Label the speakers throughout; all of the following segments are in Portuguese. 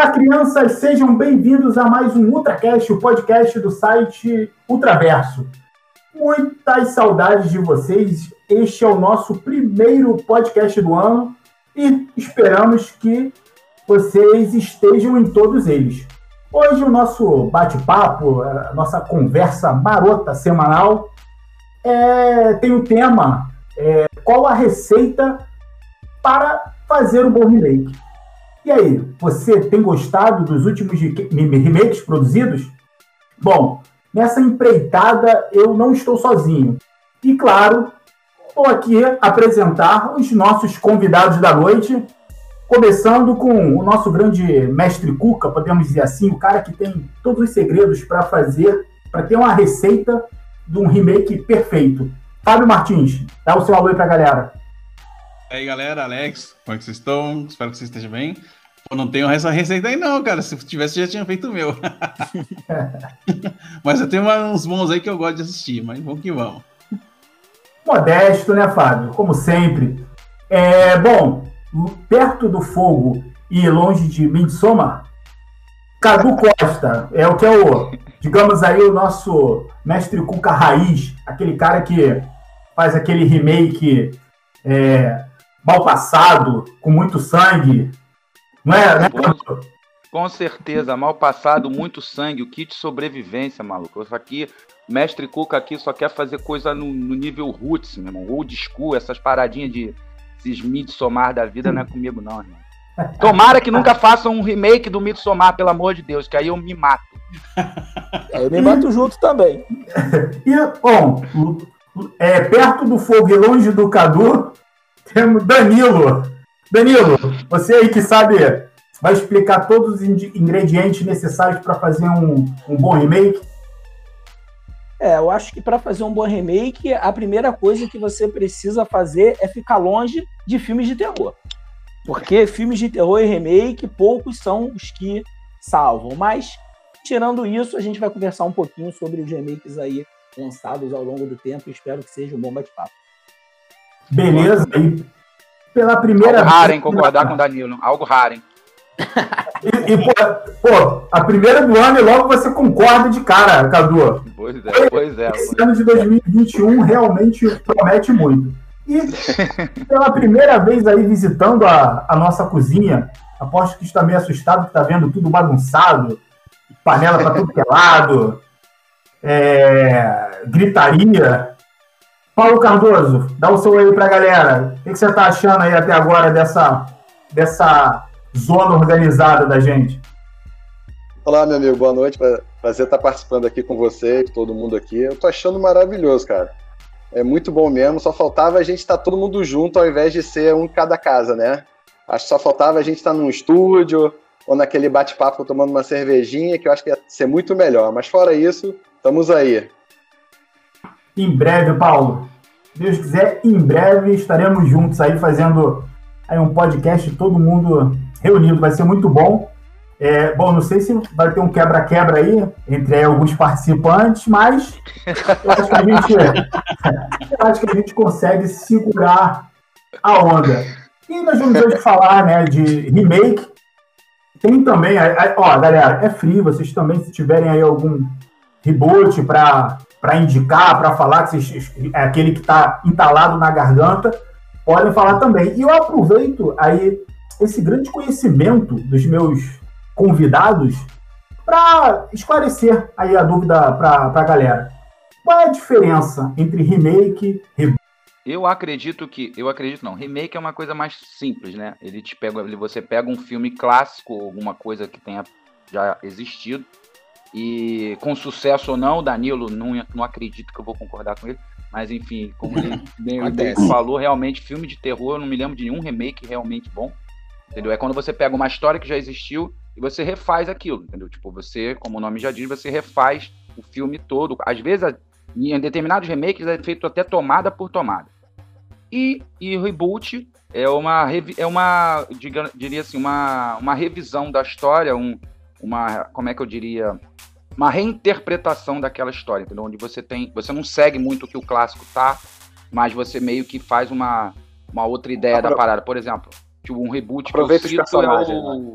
Speaker 1: Olá, crianças, sejam bem-vindos a mais um UltraCast, o podcast do site Ultraverso. Muitas saudades de vocês. Este é o nosso primeiro podcast do ano e esperamos que vocês estejam em todos eles. Hoje o nosso bate-papo, a nossa conversa marota semanal, é, tem o tema é, qual a receita para fazer um bom remake. E aí, você tem gostado dos últimos remakes produzidos? Bom, nessa empreitada eu não estou sozinho. E claro, vou aqui apresentar os nossos convidados da noite, começando com o nosso grande mestre Cuca, podemos dizer assim, o cara que tem todos os segredos para fazer, para ter uma receita de um remake perfeito. Fábio Martins, dá o seu alô aí pra galera.
Speaker 2: E aí, galera, Alex, como é que vocês estão? Espero que vocês estejam bem. Pô, não tenho essa receita aí não, cara. Se tivesse, já tinha feito o meu. mas eu tenho uns bons aí que eu gosto de assistir, mas vamos que vamos.
Speaker 1: Modesto, né, Fábio? Como sempre. É, bom, perto do fogo e longe de Midsommar, Cadu Costa é o que é o, digamos aí, o nosso mestre Cuca Raiz, aquele cara que faz aquele remake é, mal passado, com muito sangue. Não é, né?
Speaker 3: Com certeza, mal passado, muito sangue, o kit sobrevivência, maluco. Isso aqui, mestre Cuca aqui só quer fazer coisa no, no nível roots, meu irmão. Old school, essas paradinhas de esses Midsommar da vida não é comigo, não, irmão. Tomara que nunca façam um remake do Midsommar, pelo amor de Deus, que aí eu me mato.
Speaker 4: É, eu me mato junto também.
Speaker 1: E, bom, é, perto do fogo e longe do Cadu, temos Danilo. Danilo, você aí que sabe, vai explicar todos os ingredientes necessários para fazer um, um bom remake?
Speaker 4: É, eu acho que para fazer um bom remake, a primeira coisa que você precisa fazer é ficar longe de filmes de terror. Porque filmes de terror e remake, poucos são os que salvam. Mas, tirando isso, a gente vai conversar um pouquinho sobre os remakes aí lançados ao longo do tempo. Espero que seja um bom bate-papo.
Speaker 1: Beleza. E pela primeira
Speaker 3: Algo raro, hein? Concordar com o Danilo. Algo raro, hein?
Speaker 1: E, e pô, pô, a primeira do ano e logo você concorda de cara, Cadu.
Speaker 3: Pois é, pois é.
Speaker 1: Esse ano de 2021 realmente promete muito. E pela primeira vez aí visitando a, a nossa cozinha, aposto que está meio assustado, que está vendo tudo bagunçado, panela para tudo que é lado, é, gritaria. Paulo Cardoso, dá o seu aí para a galera. O que, você está achando aí até agora dessa, dessa zona organizada da gente.
Speaker 5: Olá, meu amigo, boa noite. Prazer estar participando aqui com você, com todo mundo aqui. Eu tô achando maravilhoso, cara. É muito bom mesmo. Só faltava a gente estar todo mundo junto ao invés de ser um em cada casa, né? Acho que só faltava a gente estar num estúdio ou naquele bate-papo tomando uma cervejinha, que eu acho que ia ser muito melhor. Mas fora isso, estamos aí.
Speaker 1: Em breve, Paulo. Deus quiser, em breve estaremos juntos aí fazendo aí um podcast todo mundo reunido, vai ser muito bom. É, bom, não sei se vai ter um quebra-quebra aí entre alguns participantes, mas eu acho que a gente, eu acho que a gente consegue segurar a onda. E nós vamos hoje falar né, de remake. Tem também, ó, galera, é free, vocês também, se tiverem aí algum reboot para indicar, para falar, que vocês, é aquele que está entalado na garganta, podem falar também. E eu aproveito aí esse grande conhecimento dos meus convidados para esclarecer aí a dúvida para a galera. Qual é a diferença entre remake e
Speaker 3: eu acredito que, eu acredito não, remake é uma coisa mais simples, né? Ele te pega, você pega um filme clássico, alguma coisa que tenha já existido, e com sucesso ou não, Danilo não, não acredito que eu vou concordar com ele, mas enfim, como ele bem, falou, realmente filme de terror, eu não me lembro de nenhum remake realmente bom. Entendeu? É quando você pega uma história que já existiu e você refaz aquilo, entendeu? Tipo, você, como o nome já diz, você refaz o filme todo. Às vezes, em determinados remakes é feito até tomada por tomada. E, e reboot é uma, é uma diria assim, uma, uma revisão da história, um, uma, como é que eu diria, uma reinterpretação daquela história, entendeu? Onde você tem, você não segue muito o que o clássico tá, mas você meio que faz uma, uma outra ideia da parada. Por exemplo, Tipo, um reboot
Speaker 5: Aproveita que eu cito é o...
Speaker 3: né?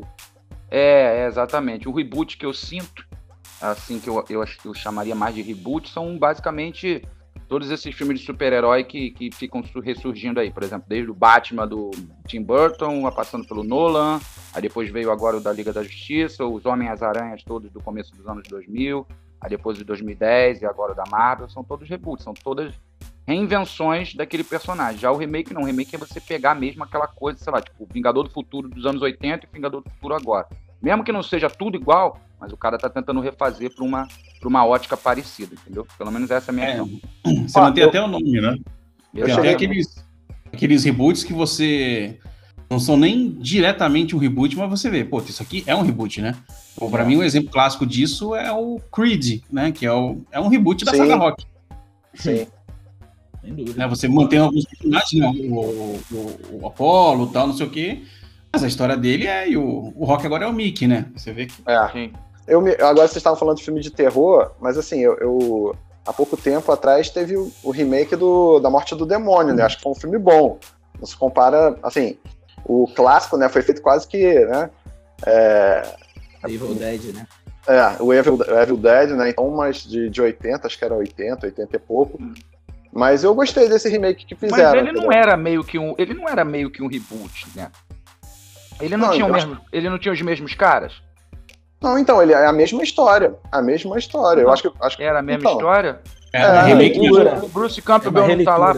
Speaker 3: É, é, exatamente. O reboot que eu sinto, assim, que eu, eu, eu chamaria mais de reboot, são basicamente todos esses filmes de super-herói que, que ficam ressurgindo aí. Por exemplo, desde o Batman do Tim Burton, passando pelo Nolan, aí depois veio agora o da Liga da Justiça, os Homens-Aranhas todos do começo dos anos 2000, aí depois de 2010 e agora o da Marvel, são todos reboots, são todas reinvenções daquele personagem. Já o remake não, o remake é você pegar mesmo aquela coisa, sei lá, tipo, Vingador do Futuro dos anos 80 e Vingador do Futuro agora. Mesmo que não seja tudo igual, mas o cara tá tentando refazer para uma, pra uma ótica parecida, entendeu? Pelo menos essa é a minha é,
Speaker 2: visão. Você mantém eu... até o nome, né? Eu Tem até aqueles, aqueles reboots que você não são nem diretamente um reboot, mas você vê, pô, isso aqui é um reboot, né? Pô, pra é. mim, um exemplo clássico disso é o Creed, né? Que é, o, é um reboot da Sim. saga rock.
Speaker 4: Sim.
Speaker 2: Né, você mantém alguns personagens, né? O, o, o Apollo tal, não sei o quê. Mas a história dele é. E o, o Rock agora é o Mickey, né? Você vê que.
Speaker 5: É. Eu me, agora vocês estavam falando de filme de terror, mas assim, eu, eu há pouco tempo atrás teve o, o, remake do, da Morte do Demônio, né? Acho que foi um filme bom. Não se compara, assim, o clássico, né? Foi feito quase que, né? É,
Speaker 4: Evil Dead, né?
Speaker 5: É, o Evil, Evil Dead, né? Então, mas de, de 80, acho que era 80, 80 e pouco. Mas eu gostei desse remake que fizeram.
Speaker 3: Mas ele não era meio que um, ele não era meio que um reboot, né? Ele não, não tinha o mesmo, acho... ele não tinha os mesmos caras.
Speaker 5: Não, então ele é a mesma história, a mesma história. Não, eu acho que acho
Speaker 3: era a mesma então, história.
Speaker 2: É, é, remake
Speaker 3: o Bruce Campbell é não tá lá,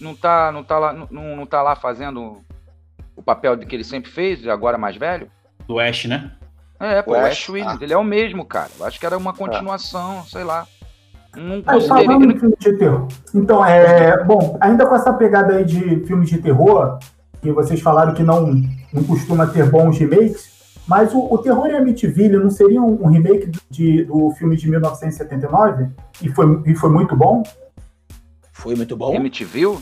Speaker 3: não tá, não tá lá, não, não tá lá fazendo o papel que ele sempre fez, agora mais velho.
Speaker 2: Do Ash, né?
Speaker 3: É, pô, o Ash, Ash Williams, ah. ele é o mesmo, cara. Eu acho que era uma continuação, sei lá.
Speaker 1: Não Aí, falando em filme de terror. Então, é. Bom, ainda com essa pegada aí de filmes de terror, que vocês falaram que não, não costuma ter bons remakes, mas o, o Terror em Amityville não seria um, um remake de, do filme de 1979? E foi, e foi muito bom?
Speaker 4: Foi muito bom.
Speaker 3: Amityville?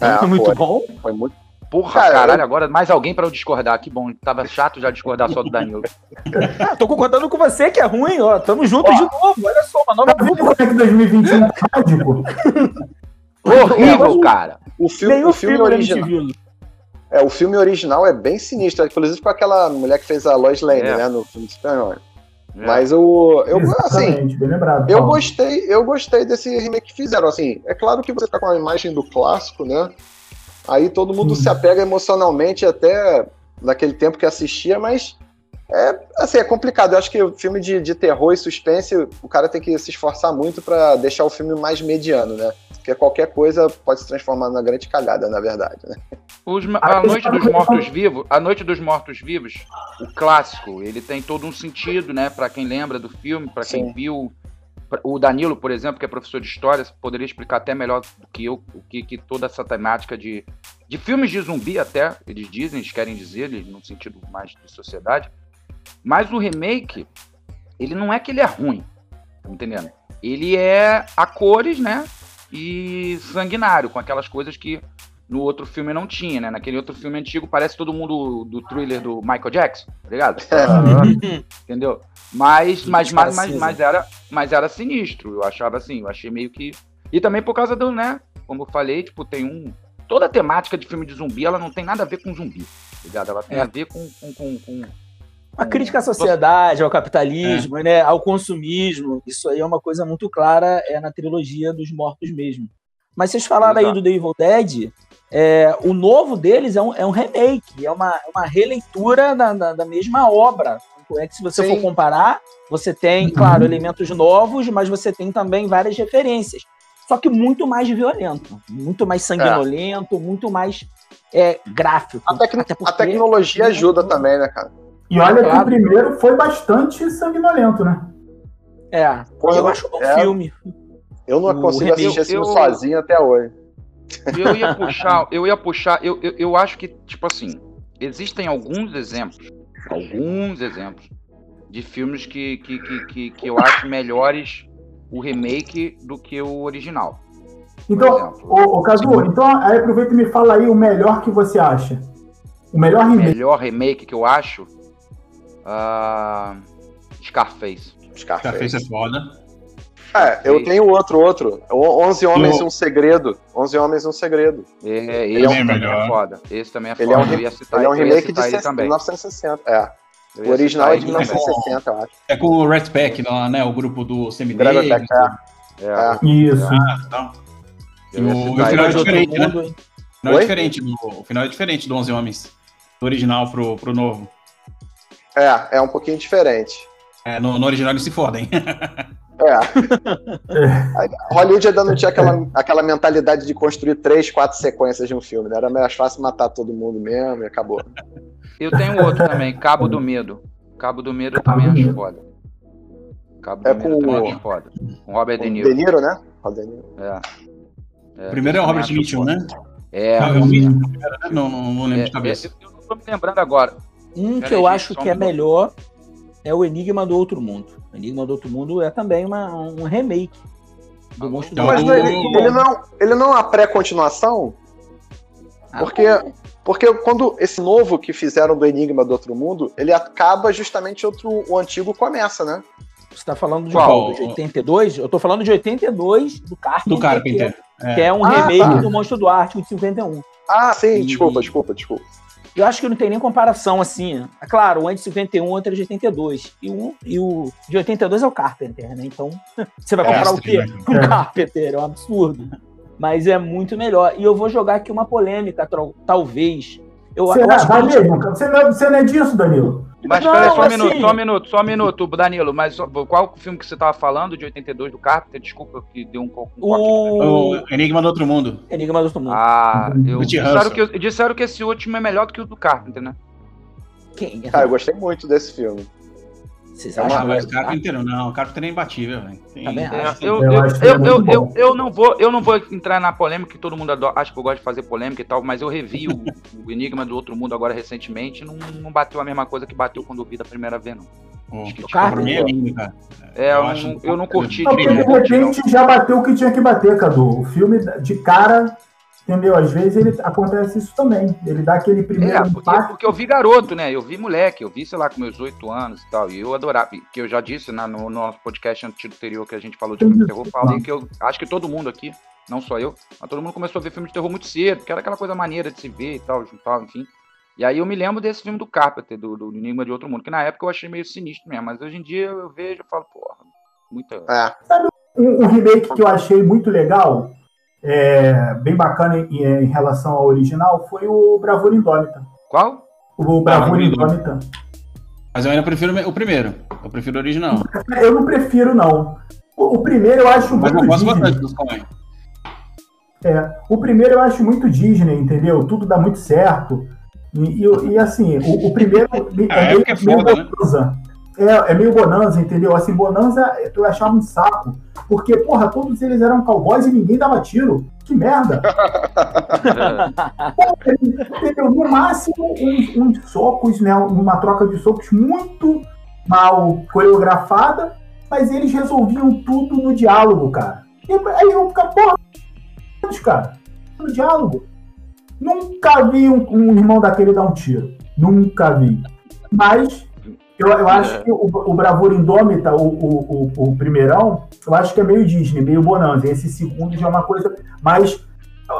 Speaker 4: É, foi muito foi. bom.
Speaker 5: Foi muito
Speaker 3: Porra, Cara, caralho, eu... agora mais alguém para eu discordar. Que bom, tava chato já discordar só do Danilo.
Speaker 4: ah, tô concordando com você que é ruim, ó. Tamo juntos de novo. Olha só, uma nova
Speaker 1: tá como é que 2021 é?
Speaker 3: Horrível, cara.
Speaker 5: O filme, o filme, filme original. É, o filme original é bem sinistro, inclusive com aquela mulher que fez a Lois Lane, é. né, no filme super é. Mas o eu assim, lembrado, eu gostei, eu gostei desse remake que fizeram, assim, é claro que você tá com a imagem do clássico, né? Aí todo mundo se apega emocionalmente até naquele tempo que assistia, mas é, assim, é complicado. Eu acho que o filme de, de terror e suspense, o cara tem que se esforçar muito para deixar o filme mais mediano, né? Porque qualquer coisa pode se transformar numa grande cagada, na verdade, né?
Speaker 3: Os, a Noite dos Mortos Vivos, a Noite dos Mortos Vivos, o clássico, ele tem todo um sentido, né? Para quem lembra do filme, para quem viu o Danilo, por exemplo, que é professor de história, poderia explicar até melhor do que eu o que, que toda essa temática de, de filmes de zumbi, até, eles dizem, eles querem dizer, no sentido mais de sociedade. Mas o remake, ele não é que ele é ruim, tá entendendo? Ele é a cores, né? E sanguinário, com aquelas coisas que no outro filme não tinha, né? Naquele outro filme antigo parece todo mundo do thriller do Michael Jackson, tá ligado? É. Entendeu? Mas, mas, mas, mas, mas, era, mas era sinistro, eu achava assim, eu achei meio que. E também por causa do, né? Como eu falei, tipo, tem um. Toda a temática de filme de zumbi, ela não tem nada a ver com zumbi, tá ligado? Ela tem é. a ver com, com, com, com
Speaker 4: a crítica à sociedade, ao capitalismo, é. né, ao consumismo. Isso aí é uma coisa muito clara é na trilogia dos mortos mesmo. Mas vocês falaram Exato. aí do The Evil Dead, é, o novo deles é um, é um remake, é uma, uma releitura da, da, da mesma obra. É que se você Sim. for comparar, você tem, uhum. claro, elementos novos, mas você tem também várias referências. Só que muito mais violento, muito mais sanguinolento, é. muito mais é, gráfico.
Speaker 5: A, tec a tecnologia ajuda também, né, cara?
Speaker 1: E olha claro. que o primeiro foi bastante sanguinolento, né?
Speaker 4: É, Pô, eu, acho um é, filme.
Speaker 5: Eu não o consigo assistir esse filme sozinho até hoje.
Speaker 3: Eu ia puxar, eu ia puxar, eu, eu, eu acho que, tipo assim, existem alguns exemplos, alguns exemplos de filmes que, que, que, que, que eu acho melhores o remake do que o original.
Speaker 1: Então, o, o Cazu, então aí aproveita e me fala aí o melhor que você acha. O melhor remake. O
Speaker 3: melhor remake que eu acho. Uh, Scarface.
Speaker 2: Scarface. Scarface é foda.
Speaker 5: É, eu tenho outro, outro. Onze Homens e um Segredo. Onze Homens e um Segredo.
Speaker 3: É, esse é também é foda. Esse também é foda.
Speaker 5: Ele é um, ele é um remake de 1960. É. O original é de 1960, eu acho.
Speaker 2: É com o Red Pack, né? O grupo do
Speaker 5: Semideiro.
Speaker 2: É.
Speaker 1: é. Isso.
Speaker 2: Ah, então. E o, o final é diferente, né? O final é diferente, do, o final é diferente do 11 Homens. Do original pro, pro novo.
Speaker 5: É, é um pouquinho diferente.
Speaker 2: É, no, no original eles se fodem.
Speaker 5: É. Hollywood ainda não tinha aquela, aquela mentalidade de construir três, quatro sequências de um filme, né? Era mais fácil matar todo mundo mesmo e acabou.
Speaker 3: Eu tenho outro também, Cabo do Medo. Cabo do Medo também acho foda.
Speaker 5: Cabo é do Medo também acho
Speaker 3: foda. Com Robert De Niro.
Speaker 5: De Niro, né? Robert
Speaker 2: De Niro. É. é. Primeiro é o Robert Mitchell, né?
Speaker 3: É.
Speaker 2: Não, não, não, não lembro é, de cabeça.
Speaker 3: eu não tô me lembrando agora.
Speaker 4: Um que eu acho que é melhor é o Enigma do Outro Mundo. O Enigma do Outro Mundo é também uma, um remake do ah, Monstro do
Speaker 5: Mas ele, ele, não, ele não é uma pré-continuação? Ah, porque, porque quando esse novo que fizeram do Enigma do Outro Mundo, ele acaba justamente outro, o antigo começa, né?
Speaker 4: Você tá falando de qual? De 82? Eu tô falando de 82 do Carpenter.
Speaker 2: Do Carpenter.
Speaker 4: Que é, que é um ah, remake tá. do Monstro do Ártico de 51.
Speaker 5: Ah, sim, e... desculpa, desculpa, desculpa.
Speaker 4: Eu acho que não tem nem comparação assim. É claro, o de 51 é o de 82. E o, e o de 82 é o Carpenter, né? Então, você vai comprar é, o quê? Um é. Carpenter, é um absurdo. Mas é muito melhor. E eu vou jogar aqui uma polêmica, talvez. Eu,
Speaker 1: você, eu acho Danilo, você, não, você não é disso, Danilo.
Speaker 3: Mas não, peraí, só um assim... minuto, só um minuto, só um minuto, Danilo. Mas qual o filme que você estava falando, de 82, do Carpenter? Desculpa que deu um pouco.
Speaker 2: Um o Enigma do Outro Mundo.
Speaker 4: Enigma do Outro Mundo.
Speaker 3: Ah, eu... disseram, que, disseram que esse último é melhor do que o do Carpenter, né?
Speaker 5: Quem? Ah, eu gostei muito desse filme.
Speaker 2: Vocês acham ah, mas o Carpenter não, o Carpenter é imbatível, velho.
Speaker 3: Eu, eu, eu, eu, eu, não vou, eu não vou entrar na polêmica, que todo mundo adora, acho que eu gosto de fazer polêmica e tal, mas eu revi o, o Enigma do Outro Mundo agora recentemente, não, não bateu a mesma coisa que bateu quando eu vi da primeira vez, não.
Speaker 2: Acho que, tipo, pra mim é lindo, cara.
Speaker 3: É, eu, eu, eu não curti.
Speaker 1: Não, de repente já bateu o que tinha que bater, Cadu. O filme de cara Entendeu? Às vezes ele acontece isso também. Ele dá aquele primeiro é,
Speaker 3: porque, impacto. porque eu vi garoto, né? Eu vi moleque, eu vi, sei lá, com meus oito anos e tal. E eu adorava, que eu já disse né, no, no nosso podcast anterior que a gente falou de filme de terror, falei que eu acho que todo mundo aqui, não só eu, mas todo mundo começou a ver filme de terror muito cedo, porque era aquela coisa maneira de se ver e tal, tal enfim. E aí eu me lembro desse filme do Carpenter, do, do Enigma de Outro Mundo, que na época eu achei meio sinistro mesmo, mas hoje em dia eu vejo e falo, porra, muita.
Speaker 1: É. Sabe um, um remake que eu achei muito legal? É, bem bacana em, em, relação ao original foi o Bravura Indômita.
Speaker 3: Qual?
Speaker 1: O Bravura Indômita.
Speaker 2: Mas eu ainda prefiro o primeiro. Eu prefiro o original.
Speaker 1: Eu não prefiro, não. O, o primeiro eu acho
Speaker 2: Mas
Speaker 1: muito
Speaker 2: eu gosto bastante dos
Speaker 1: É, o primeiro eu acho muito Disney, entendeu? Tudo dá muito certo. E, e, e assim, o, o primeiro
Speaker 2: é, é meio, é foda, meio
Speaker 1: né? É, é meio bonanza, entendeu? Assim, bonanza eu achava um saco. Porque, porra, todos eles eram cowboys e ninguém dava tiro. Que merda! entendeu? No máximo, uns, uns socos, né? Uma troca de socos muito mal coreografada, mas eles resolviam tudo no diálogo, cara. E aí eu ficava, porra, cara, no diálogo. Nunca vi um, um irmão daquele dar um tiro. Nunca vi. Mas eu, eu acho é. que o, o Bravura Indômita, o, o, o, o, primeirão, eu acho que é meio Disney, meio Bonanza. Esse segundo já é uma coisa mais.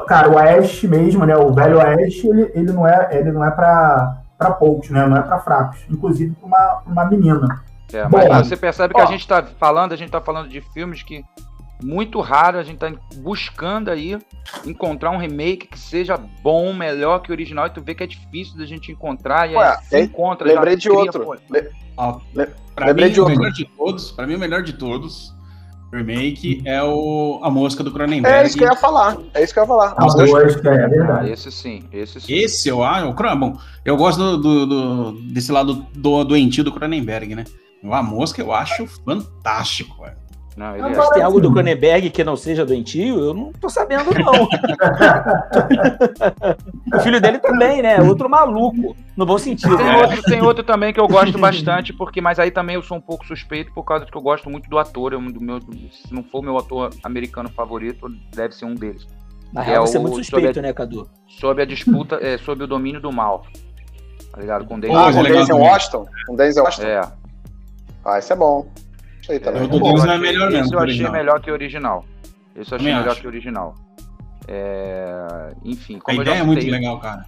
Speaker 1: Cara, o Oeste mesmo, né? O velho Oeste, ele, ele não é, ele não é pra, pra poucos, né? Não é pra fracos. Inclusive pra uma, uma menina.
Speaker 3: É, mas Bom, você percebe que ó, a gente tá falando, a gente tá falando de filmes que muito raro, a gente tá buscando aí encontrar um remake que seja bom, melhor que o original, e tu vê que é difícil da gente encontrar, e Ué, aí se encontra.
Speaker 5: Lembrei de cria, outro. Pô,
Speaker 2: Le... ah, pra lembrei mim, de o outro. melhor de todos, pra mim o melhor de todos, remake, é o A Mosca do Cronenberg.
Speaker 5: É isso que eu ia falar, é isso que eu ia falar.
Speaker 1: A Mosca, é
Speaker 3: verdade. Ah, esse sim, esse sim.
Speaker 2: Esse eu acho, bom, eu gosto do, do, do, desse lado do, doentio do Cronenberg, né? A Mosca eu acho fantástico, velho.
Speaker 4: Não, ele Mas é... tem algo do Cronenberg que não seja doentio? Eu não tô sabendo, não. o filho dele também, né? Outro maluco, no bom sentido.
Speaker 3: Tem, né? outro, tem outro também que eu gosto bastante, porque, mas aí também eu sou um pouco suspeito por causa que eu gosto muito do ator. Eu, do meu, se não for meu ator americano favorito, deve ser um deles.
Speaker 4: Na real, é você é muito suspeito, a, né, Cadu?
Speaker 3: Sobre a disputa, é, sobre o domínio do mal. Tá ligado?
Speaker 5: Com Denzel, ah, com Denzel Washington? Com Denzel Washington? É. Ah, isso é bom aí.
Speaker 2: O do Deus é melhor
Speaker 3: mesmo. Esse eu achei melhor que o original. Esse eu achei melhor acho. que o original. É... Enfim,
Speaker 2: A ideia é muito legal, cara.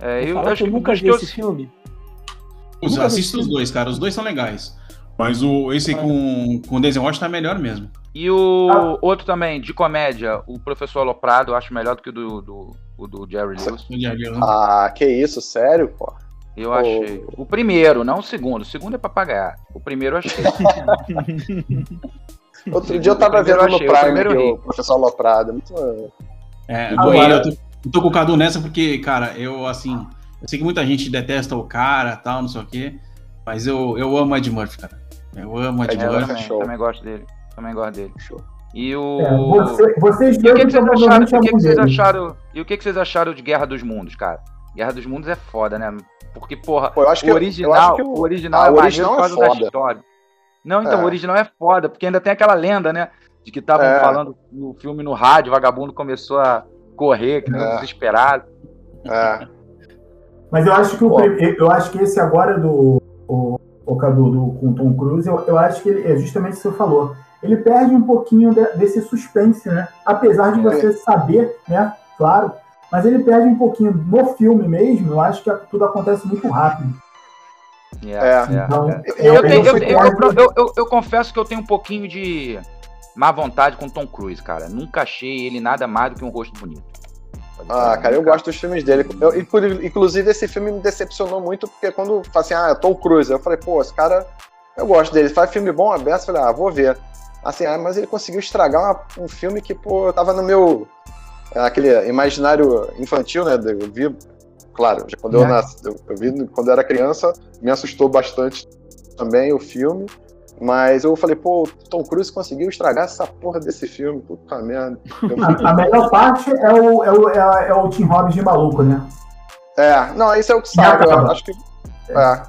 Speaker 4: É, eu, eu acho que eu nunca vi esse filme.
Speaker 2: Os, assisto os dois, cara. Os dois são legais. Mas o, esse com, com o Denzel Washington tá melhor mesmo.
Speaker 3: E o ah. outro também, de comédia, o Professor Aloprado, eu acho melhor do que o do, do, o do Jerry Lewis.
Speaker 5: Ah, que isso, sério, pô?
Speaker 3: Eu achei. O primeiro, não o segundo. O segundo é pra pagar. O primeiro eu achei.
Speaker 5: Outro dia eu tava vendo no Prime o, o Professor Aloprado. Muito...
Speaker 2: É, Agora... eu, tô, eu tô com o Cadu nessa porque, cara, eu assim. Eu sei que muita gente detesta o cara tal, não sei o quê. Mas eu, eu amo Ed Murphy, cara. Eu amo Ed, Ed Murphy.
Speaker 3: Também, show. também gosto dele. Também gosto dele.
Speaker 5: Show.
Speaker 3: E o.
Speaker 1: É, você, vocês
Speaker 3: e o que, que, vocês acharam, o que, que vocês acharam? E o que, que vocês acharam de Guerra dos Mundos, cara? Guerra dos Mundos é foda, né? Porque, porra, Pô, o original, que, o original ah, é maneiro por causa é da história. Não, então, é. o original é foda, porque ainda tem aquela lenda, né? De que estavam é. falando no filme no rádio, o vagabundo começou a correr, que nem é. desesperado.
Speaker 5: É.
Speaker 1: Mas eu acho que o, eu acho que esse agora do o, o Cadu do, com Tom Cruise, eu, eu acho que ele, é justamente o que você falou. Ele perde um pouquinho de, desse suspense, né? Apesar de você saber, né? Claro, mas ele perde um pouquinho no filme mesmo. Eu acho que tudo acontece muito rápido.
Speaker 3: Eu, confesso que eu tenho um pouquinho de má vontade com Tom Cruise, cara. Nunca achei ele nada mais do que um rosto bonito.
Speaker 5: Ah, cara, eu gosto dos filmes dele. Eu, inclusive, esse filme me decepcionou muito, porque quando fala assim, ah, Tom Cruise, eu falei, pô, esse cara, eu gosto dele. Faz filme bom, aberto, eu falei, ah, vou ver. Assim, ah, mas ele conseguiu estragar uma, um filme que, pô, eu tava no meu aquele imaginário infantil, né? Eu vi, claro, já quando é. eu nasci, eu, eu, vi quando eu era criança, me assustou bastante também o filme. Mas eu falei, pô, Tom Cruise conseguiu estragar essa porra desse filme, puta merda.
Speaker 1: A, a melhor parte é o, é o, é, é o Tim Robbins de maluco, né?
Speaker 5: É, não, isso é o que sabe, eu acho que. É.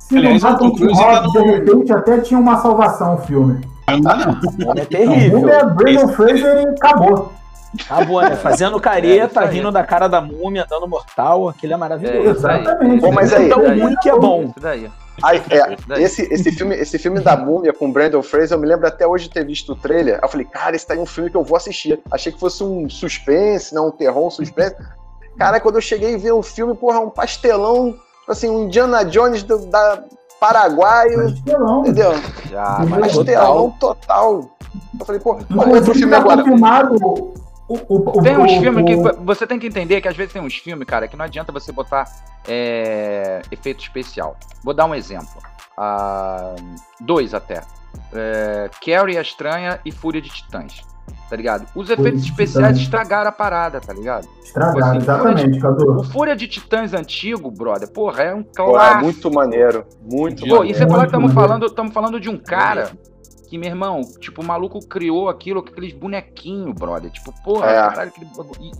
Speaker 1: Se Aliás, não o Tim Robbins, tá no... de repente até tinha uma salvação o filme.
Speaker 4: Não, É terrível.
Speaker 1: é Brandon Fraser e acabou.
Speaker 4: Acabou, né? Fazendo careta, é, rindo da cara da múmia, dando mortal, aquilo é maravilhoso. É,
Speaker 1: exatamente.
Speaker 5: Bom, mas aí,
Speaker 4: é tão ruim que é bom.
Speaker 5: Aí, é, esse, esse, filme, esse filme da múmia com Brandon Fraser, eu me lembro até hoje de ter visto o trailer. Eu falei, cara, esse tá aí um filme que eu vou assistir. Achei que fosse um suspense, não um terror, um suspense. Cara, quando eu cheguei e vi o filme, porra, um pastelão, tipo assim, um Indiana Jones do, da, paraguaio. Pastelão. Entendeu? Já, pastelão total. Eu falei, pô,
Speaker 1: qual outro filme tá agora? Confirmado o,
Speaker 3: o, tem uns filmes que você tem que entender que às vezes tem uns filmes, cara, que não adianta você botar é, efeito especial. Vou dar um exemplo. Uh, dois até. É, Carrie a Estranha e Fúria de Titãs tá ligado? Os efeitos especiais estragaram a parada, tá ligado?
Speaker 1: Estragaram, assim, exatamente, Cadu.
Speaker 3: O Fúria de Titãs antigo, brother, porra, é um clássico. Porra,
Speaker 5: é muito maneiro, muito Pô, maneiro.
Speaker 3: E você falar que estamos falando, estamos falando de um cara que, meu irmão, tipo, o maluco criou aquilo aqueles bonequinhos, brother. Tipo, porra, é. caralho, aquele,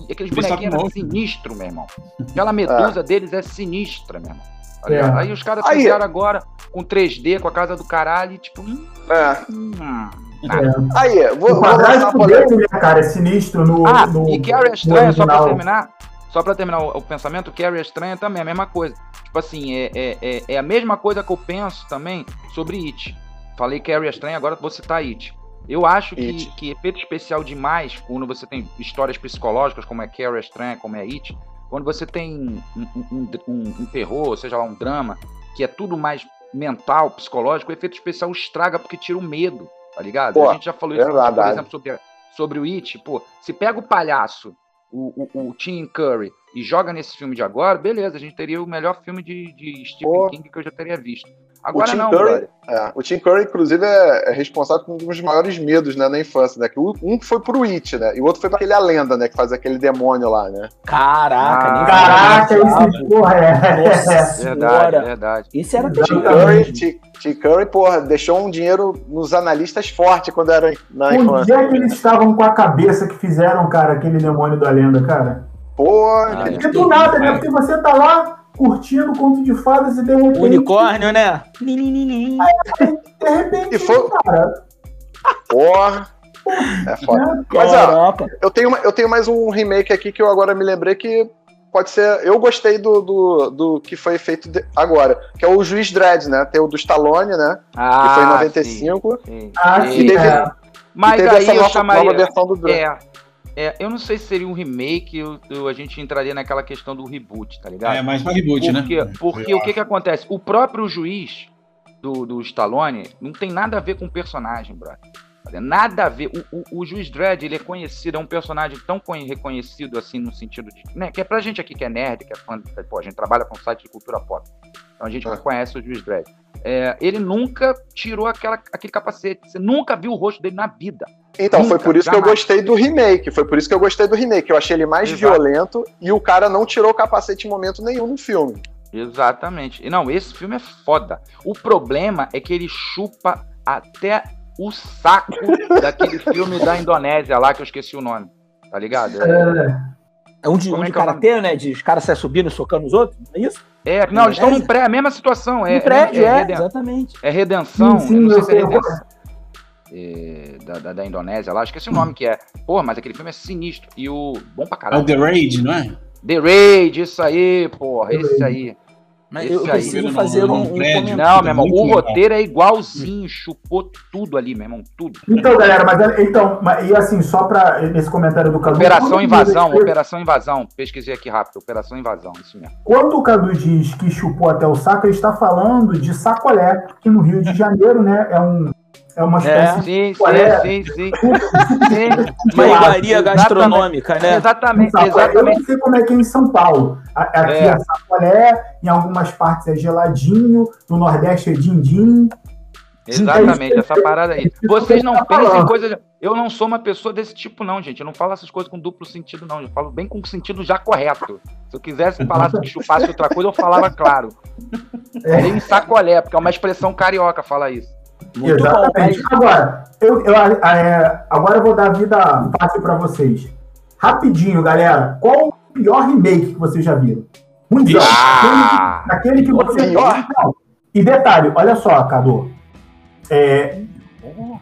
Speaker 3: e, aqueles bonequinhos eram sinistros, meu irmão. Aquela medusa é. deles é sinistra, meu irmão. Tá é. Aí os caras fizeram agora com 3D, com a casa do caralho, e tipo. Hum,
Speaker 5: é. Hum, é. Aí, vou, o
Speaker 1: quadrado dele, né, cara, é sinistro no.
Speaker 3: Ah,
Speaker 1: no,
Speaker 3: e Carrie é estranha, só pra terminar. Só pra terminar o, o pensamento, Carrie é estranha também, é a mesma coisa. Tipo assim, é, é, é, é, a mesma coisa que eu penso também sobre It. Falei Carrie é estranha, agora vou citar It. Eu acho que, que efeito especial demais, quando você tem histórias psicológicas, como é Carrie é estranha, como é It, quando você tem um, um, um, um terror, seja lá um drama, que é tudo mais mental, psicológico, o efeito especial estraga porque tira o medo tá ligado? Pô, a gente já falou isso, por exemplo, sobre, sobre o It, pô, se pega o palhaço, o, o, o Tim Curry, e joga nesse filme de agora, beleza, a gente teria o melhor filme de, de Stephen pô. King que eu já teria visto. Agora o Tim não,
Speaker 5: Curry, é, o Tim Curry, inclusive, é, é, responsável por um dos maiores medos né, na infância, né? Que um foi pro It, né? E o outro foi pra aquele A Lenda, né? Que faz aquele demônio lá, né?
Speaker 4: Caraca,
Speaker 1: ah, Caraca, esse porra é.
Speaker 3: Nossa verdade, verdade.
Speaker 4: Isso era
Speaker 5: Tim Curry, Tim, Tim Curry, porra, deixou um dinheiro nos analistas forte quando era na
Speaker 1: infância. Onde é que eles estavam com a cabeça que fizeram, cara, aquele demônio da lenda, cara?
Speaker 5: Porra,
Speaker 1: ah, é. do nada, né? Porque você tá lá curtindo o conto de fadas e de repente.
Speaker 4: Unicórnio, né?
Speaker 1: Aí, de repente, e foi... cara.
Speaker 5: Porra. É foda. Mas ó, eu tenho, eu tenho mais um remake aqui que eu agora me lembrei que pode ser. Eu gostei do, do, do que foi feito de, agora, que é o Juiz Dredd, né? Tem o do Stallone, né?
Speaker 3: Ah,
Speaker 5: que foi em 95.
Speaker 3: Sim, sim. Ah, sim.
Speaker 1: Teve, é.
Speaker 3: Mas aí eu chamaria. Nova versão do Dredd. É. É, eu não sei se seria um remake, eu, eu- a gente entraria naquela questão do reboot, tá ligado?
Speaker 2: É, mais pra reboot,
Speaker 3: porque,
Speaker 2: né?
Speaker 3: Porque
Speaker 2: Eu
Speaker 3: o que que acontece? O próprio juiz do, do Stallone não tem nada a ver com o personagem, brother. Nada a ver. O, o, o juiz Dredd, ele é conhecido, é um personagem tão conhe- reconhecido assim no sentido de. Né, que é pra gente aqui que é nerd, que é fã. Pô, a gente trabalha com site de cultura pop. Então a gente
Speaker 5: Ah.
Speaker 3: conhece o juiz Dredd. É, ele nunca tirou aquela, aquele capacete. Você nunca viu o rosto dele na vida.
Speaker 5: Então, foi
Speaker 3: Nunca,
Speaker 5: por isso que eu
Speaker 3: jamais.
Speaker 5: gostei do remake. Foi por isso que eu gostei do remake. Eu achei ele mais
Speaker 3: Exato.
Speaker 5: violento e o cara não tirou o capacete em momento nenhum no filme.
Speaker 3: Exatamente. E não, esse filme é foda. O problema é que ele chupa até o saco daquele filme da Indonésia lá, que eu esqueci o nome. Tá ligado? É,
Speaker 4: É um de,
Speaker 3: Como
Speaker 4: um
Speaker 3: é
Speaker 4: de
Speaker 3: é
Speaker 4: karatê, né? De os caras saem subindo e socando os outros, não é isso?
Speaker 3: é, não, eles estão num pré, a mesma situação. É,
Speaker 4: um prédio,
Speaker 3: é,
Speaker 4: é,
Speaker 3: reden-
Speaker 4: exatamente.
Speaker 3: é redenção.
Speaker 1: Sim, sim,
Speaker 3: eu não sei se é redenção. é, da, da, da Indonésia lá, esqueci o nome que é. Pô, mas aquele filme é sinistro. E o. Bom pra
Speaker 2: É o
Speaker 3: caralho.
Speaker 2: The Raid, não é?
Speaker 3: The Raid, isso aí, porra, esse aí.
Speaker 4: Mas
Speaker 3: Esse
Speaker 4: eu
Speaker 3: aí.
Speaker 4: preciso
Speaker 2: Ele
Speaker 4: fazer
Speaker 2: não-
Speaker 4: um,
Speaker 2: não
Speaker 4: um
Speaker 2: prédio.
Speaker 4: comentário.
Speaker 3: Não, meu irmão, o
Speaker 2: legal.
Speaker 3: roteiro é igualzinho, chupou tudo ali, meu irmão, tudo.
Speaker 1: Então, galera, mas então, mas- e assim, só pra nesse comentário do Cadu.
Speaker 3: Operação Invasão,
Speaker 1: diz-
Speaker 3: Operação Invasão. Pesquisei aqui rápido, Operação Invasão, isso mesmo.
Speaker 1: Quando o Cadu diz que chupou até o saco, ele está falando de sacolé, que no Rio de Janeiro, né, é, um, é uma espécie
Speaker 3: Sim, sim,
Speaker 1: Olha.
Speaker 3: sim, sim.
Speaker 1: de
Speaker 4: Uma
Speaker 1: Exatamente.
Speaker 4: iguaria gastronômica, né?
Speaker 3: Exatamente,
Speaker 1: sacolé. Eu
Speaker 3: exatamente.
Speaker 1: não sei como é que é em São Paulo. Aqui
Speaker 3: É.
Speaker 1: é, sacolé, em algumas partes é geladinho, no Nordeste é din-din.
Speaker 3: Exatamente, essa parada aí. Vocês não
Speaker 1: Tá
Speaker 3: pensem em coisas. Eu não sou uma pessoa desse tipo, não, gente. Eu não falo essas coisas com duplo sentido, não. Eu falo bem com o sentido já correto. Se eu quisesse falar que chupasse outra coisa, eu falava claro.
Speaker 1: É.
Speaker 3: Nem sacolé, porque é uma expressão carioca falar isso.
Speaker 4: Muito bom,
Speaker 1: Exatamente. Agora, eu, eu, é, agora eu vou dar vida fácil para vocês. Rapidinho, galera. Qual o pior remake que vocês já viram? Muito
Speaker 3: Ah!
Speaker 1: Aquele que você.
Speaker 5: Pior?
Speaker 1: E detalhe, olha só, Cadu. É,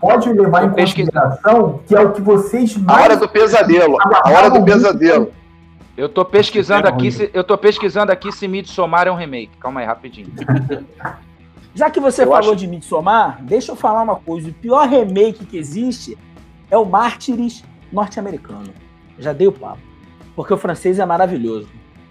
Speaker 1: pode levar em consideração que é o que vocês
Speaker 5: A
Speaker 1: mais.
Speaker 5: hora do pesadelo. A hora do pesadelo.
Speaker 3: Eu tô pesquisando aqui, se, eu tô pesquisando aqui se Midsommar é um remake. Calma aí, rapidinho.
Speaker 4: Já que você
Speaker 5: Eu
Speaker 4: falou
Speaker 5: acho-
Speaker 4: de Midsommar, deixa eu falar uma coisa. O pior remake que existe é o Mártires norte-americano. Já dei o papo. Porque o francês é maravilhoso.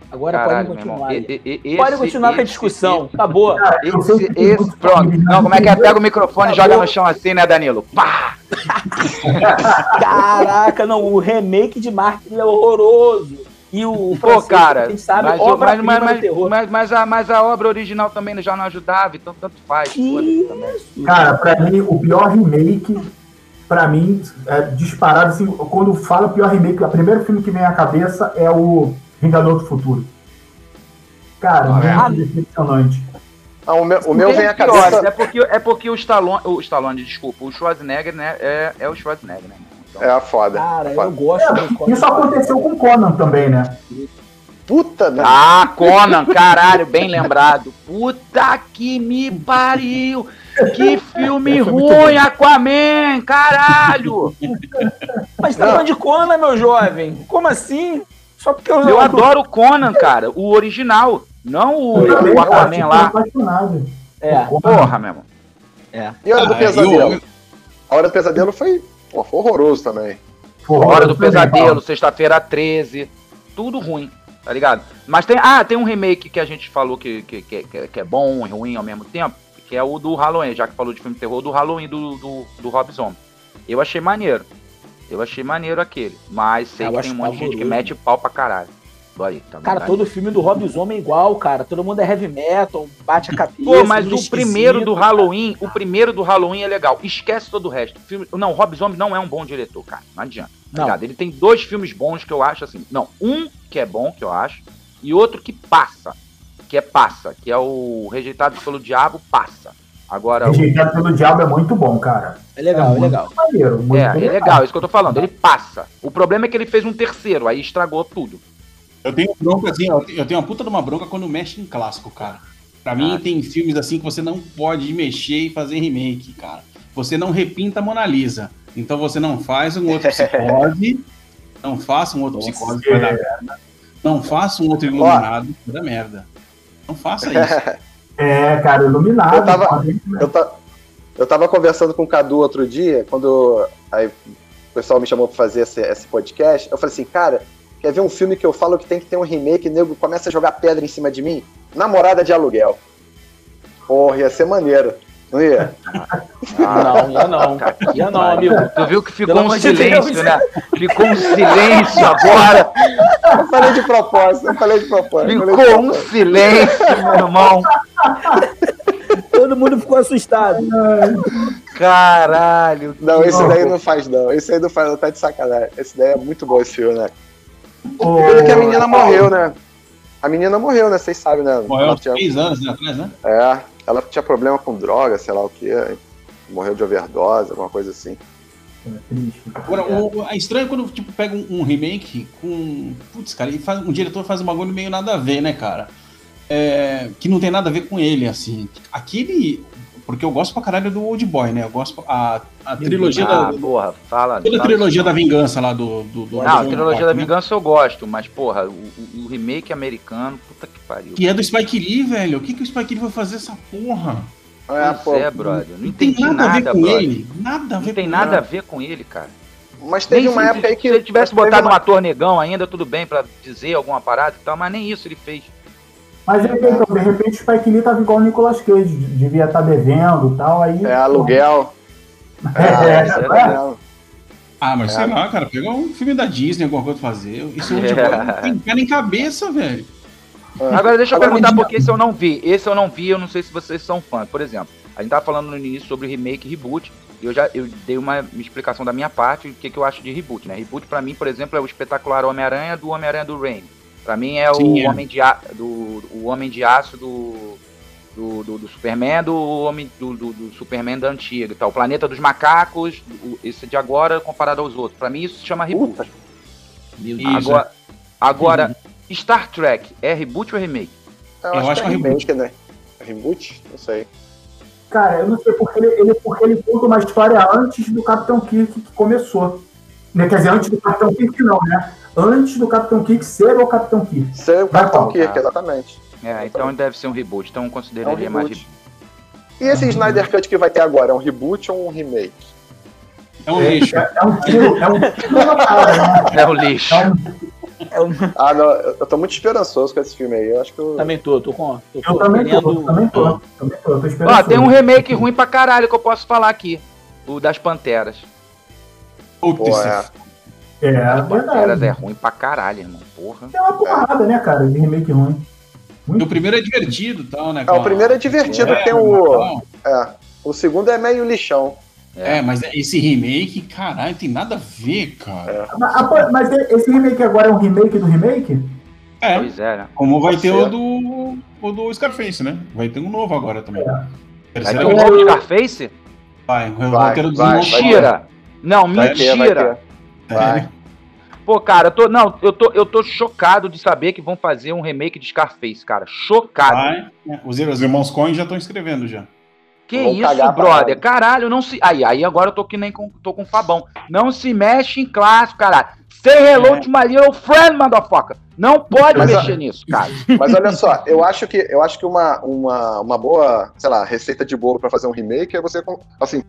Speaker 4: Agora
Speaker 3: Caralho,
Speaker 4: podem continuar.
Speaker 3: irmão.
Speaker 4: aí.
Speaker 3: E- e-
Speaker 4: Pode
Speaker 3: esse-
Speaker 4: continuar com a
Speaker 3: esse-
Speaker 4: discussão. Acabou.
Speaker 3: Esse,
Speaker 1: tem
Speaker 3: esse,
Speaker 1: muitos
Speaker 3: pronto. Não, como é que é? Pega o microfone e
Speaker 4: Acabou.
Speaker 3: joga no chão assim, né, Danilo? Pá!
Speaker 4: Caraca, não. O remake de Mártires é horroroso. E o
Speaker 3: Pô,
Speaker 4: francês,
Speaker 3: cara,
Speaker 4: quem sabe,
Speaker 3: mas,
Speaker 4: obra
Speaker 3: mas, mas, mas,
Speaker 4: terror.
Speaker 3: mas, mas a, mas a obra original também já não ajudava, então tanto faz.
Speaker 1: Cara, pra mim, o pior remake, pra mim, é disparado, assim, quando fala o pior remake, o primeiro filme que vem à cabeça é o Vingador do Futuro. Cara,
Speaker 3: Ah,
Speaker 1: muito decepcionante.
Speaker 5: Ah, o meu, o meu vem à cabeça.
Speaker 3: É porque, é porque o Stallone, o Stallone, desculpa, o Schwarzenegger, né, é, é o Schwarzenegger, né?
Speaker 5: É a foda.
Speaker 4: Cara,
Speaker 5: a
Speaker 4: eu
Speaker 5: foda.
Speaker 4: gosto do Conan.
Speaker 1: Isso aconteceu com Conan também, né?
Speaker 5: Puta merda.
Speaker 3: Ah, Conan, caralho, bem lembrado. Puta que me pariu! Que filme ruim, Aquaman, caralho!
Speaker 4: Mas tá falando de Conan, meu jovem? Como assim? Só porque eu,
Speaker 3: Eu adoro o Conan, cara, o original, não o,
Speaker 1: também,
Speaker 3: o Aquaman lá.
Speaker 1: apaixonado.
Speaker 4: É.
Speaker 1: Por
Speaker 3: Porra, meu irmão.
Speaker 5: E a hora do
Speaker 2: Ah,
Speaker 5: pesadelo?
Speaker 2: eu-
Speaker 5: A hora do pesadelo foi, pô, foi horroroso também.
Speaker 1: Porra,
Speaker 3: Hora do Pesadelo. Sexta-feira 13, tudo ruim, tá ligado? Mas tem, ah, tem um remake que a gente falou que, que, que, que- é bom e ruim ao mesmo tempo, que é o do Halloween, já que falou de filme de terror, do Halloween do, do, do Rob Zombie. Eu achei maneiro. Eu achei maneiro aquele. Mas sei
Speaker 4: Eu
Speaker 3: que tem um monte de gente que mete pau pra caralho. Aí, tá
Speaker 4: Cara, todo filme do Rob Zombie é igual, cara. Todo mundo é heavy metal, bate a cabeça.
Speaker 3: Pô, mas o
Speaker 4: esquisito.
Speaker 3: primeiro do Halloween, o primeiro do Halloween é legal. Esquece todo o resto. Filme, não, o Rob Zombie não é um bom diretor, cara. Não adianta. Tá
Speaker 4: Não.
Speaker 3: Ele tem dois filmes bons que eu acho assim. Não, um que é bom, que eu acho, e outro que passa. Que é passa, que é o Rejeitado pelo Diabo, passa. Agora, o-
Speaker 1: Rejeitado pelo Diabo é muito bom, cara.
Speaker 4: É legal, é legal.
Speaker 1: Maneiro, muito
Speaker 3: é, é legal, é isso que eu tô falando. Ele passa. O problema é que ele fez um terceiro, aí estragou tudo.
Speaker 2: Eu tenho bronca assim, eu tenho uma puta de uma bronca quando mexe em clássico, cara. Pra mim
Speaker 3: Ah.
Speaker 2: tem filmes assim que você não pode mexer e fazer remake, cara. Você não repinta a Mona Lisa. Então você não faz um outro psicose, não faça um outro
Speaker 4: Nossa,
Speaker 2: psicose que vai dar merda. Não faça um outro iluminado que vai dar merda. Não faça isso.
Speaker 1: É, cara, iluminado.
Speaker 5: Eu tava-
Speaker 1: pode-
Speaker 5: Eu, ta- eu tava conversando com o Cadu outro dia, quando aí pessoal me chamou pra fazer esse, esse podcast, eu falei assim, cara, quer ver um filme que eu falo que tem que ter um remake e o nego começa a jogar pedra em cima de mim? Namorada de aluguel. Porra, ia ser maneiro. Não ia?
Speaker 4: Ah, não, ia não. Ia não, amigo.
Speaker 3: Tu viu que ficou um silêncio, né? Ficou um silêncio agora.
Speaker 5: Eu falei de propósito, eu falei de propósito.
Speaker 3: Ficou um silêncio, meu irmão.
Speaker 4: Todo mundo ficou assustado.
Speaker 3: Caralho.
Speaker 5: Não, esse daí não faz, não. Esse aí não faz, não tá de sacanagem. Esse daí é muito bom esse filme, né? Pelo que a menina morreu, né? A menina morreu, né? Vocês sabem, né?
Speaker 2: Morreu há
Speaker 5: tinha...
Speaker 2: três anos né, atrás, né?
Speaker 5: É, ela tinha problema com droga, sei lá o que. Morreu de overdose, alguma coisa assim.
Speaker 2: Agora, o, é estranho quando tipo, pega um, um, remake com. Putz, cara, e faz, um diretor faz um bagulho meio nada a ver, né, cara? É, que não tem nada a ver com ele, assim. Aquele. Porque eu gosto pra caralho do Old Boy, né? Eu gosto. A, a trilogia
Speaker 3: ah,
Speaker 2: da.
Speaker 3: porra, fala.
Speaker 2: Toda a trilogia da vingança lá do. do, do
Speaker 3: não, a trilogia da né? vingança eu gosto, mas, porra, o, o, remake americano, puta que pariu.
Speaker 2: Que é do Spike Lee, velho. O que, que o Spike Lee vai fazer essa porra?
Speaker 3: É, pô, é, brother. Não, não tem nada, nada, a ver com brother. ele.
Speaker 2: Nada a ver
Speaker 3: não tem nada ele. a ver com ele, cara.
Speaker 5: Mas teve nem uma se, época aí que.
Speaker 3: Se ele tivesse botado uma... um ator negão ainda, tudo bem pra dizer alguma parada e tal, mas nem isso ele fez.
Speaker 1: Mas então, de repente o Spike Lee tava igual o Nicolas Cage, devia estar tá devendo e tal, aí...
Speaker 5: É, aluguel.
Speaker 1: É, é, é,
Speaker 2: Ah, mas sei lá, cara, pega um filme da Disney, alguma coisa pra fazer. Isso é. tipo, não tem pé nem cabeça, velho.
Speaker 3: Agora deixa eu Agora, perguntar porque esse eu não vi. Esse eu não vi, eu não sei se vocês são fãs. Por exemplo, a gente tava falando no início sobre remake e reboot. E eu já eu dei uma, uma explicação da minha parte, o que, que eu acho de reboot, né? Reboot, pra mim, por exemplo, é o espetacular Homem-Aranha do Homem-Aranha do Raimi. Pra mim é Sim, o, é. Homem de a, do, o Homem de Aço do, do, do, do Superman, do, homem, do, do, do, Superman da antiga tal. O Planeta dos Macacos, o, esse de agora comparado aos outros. Pra mim isso se chama reboot. Agora, agora uhum. Star Trek é reboot ou remake?
Speaker 5: Eu, eu acho, que é remake, né? É reboot? Não sei.
Speaker 1: Cara, eu não sei porque ele, ele, porque ele conta uma história antes do Capitão Kirk que começou. Né? Quer dizer, antes do Capitão Kirk não, né? Antes do Capitão Kirk ser o Capitão Kirk.
Speaker 5: Ser o Capitão Kirk, exatamente.
Speaker 3: É, então deve ser um reboot, então consideraria é um mais reboot.
Speaker 5: E esse uhum. Snyder Cut que vai ter agora, é um reboot ou um remake?
Speaker 2: É um lixo.
Speaker 1: É, é um tiro, é um tiro na
Speaker 3: cara, né? É um lixo.
Speaker 5: É um... Ah, não, eu tô muito esperançoso com esse filme aí. Eu acho que eu.
Speaker 4: Também tô, tô com.
Speaker 1: Tô, eu também tô, tô, também tô. Também tô, tô
Speaker 3: Ó, tem um remake ruim pra caralho que eu posso falar aqui. O das Panteras.
Speaker 2: Putz, é.
Speaker 1: É, As
Speaker 3: Panteras é ruim pra caralho, irmão. Porra.
Speaker 1: É uma porrada, é. né, cara, de remake ruim.
Speaker 2: Muito. O primeiro é divertido e tal, né?
Speaker 5: É, o primeiro é divertido, é, tem o. É. O segundo é meio lixão.
Speaker 2: É, mas esse remake, caralho, tem nada a ver, cara. É.
Speaker 1: Mas, mas, esse remake agora é um remake do remake?
Speaker 2: É. Pois é, né? Como vai Pode ter o do, o do Scarface, né? Vai ter um novo agora também.
Speaker 3: É. Vai ter um novo Scarface?
Speaker 2: Vai,
Speaker 3: vai, vai, vai Mentira! Não, mentira! Vai. Pô, cara, eu tô, não, eu tô, eu tô chocado de saber que vão fazer um remake de Scarface, cara. Chocado. Vai.
Speaker 2: Os, os irmãos Coen já estão escrevendo já.
Speaker 3: Que Vou isso, brother? Caralho, não se. Aí, aí agora eu tô que nem com, tô com o Fabão. Não se mexe em clássico, caralho. Say hello é. to my little friend, motherfucker. Não pode mas, mexer nisso, cara.
Speaker 5: Mas olha só, eu acho que eu acho que uma, uma, uma boa, sei lá, receita de bolo para fazer um remake é você assim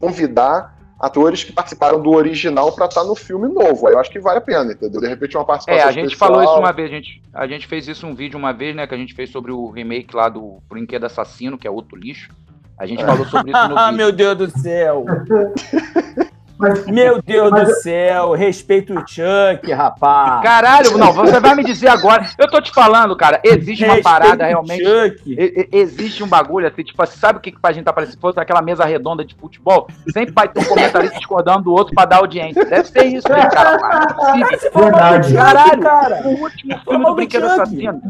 Speaker 5: convidar atores que participaram do original para estar tá no filme novo. Aí eu acho que vale a pena, entendeu? De repente uma participação
Speaker 3: É, a gente especial. falou isso uma vez, a gente, a gente fez isso um vídeo uma vez, né, que a gente fez sobre o remake lá do Brinquedo Assassino, que é outro lixo. A gente é. falou sobre isso no
Speaker 4: vídeo. Meu Deus do céu! Mas, Meu Deus mas... do céu, respeito o Chuck, rapaz.
Speaker 3: Caralho, não, você vai me dizer agora. Eu tô te falando, cara, existe uma parada realmente. Chuck. Existe um bagulho assim, tipo assim, sabe o que, que a gente tá parecendo? Se fosse aquela mesa redonda de futebol, sempre vai ter um comentarista discordando do outro pra dar audiência. Deve ser isso, né, cara?
Speaker 1: É Verdade.
Speaker 3: Caralho, cara. O último filme do Brinquedo Assassino.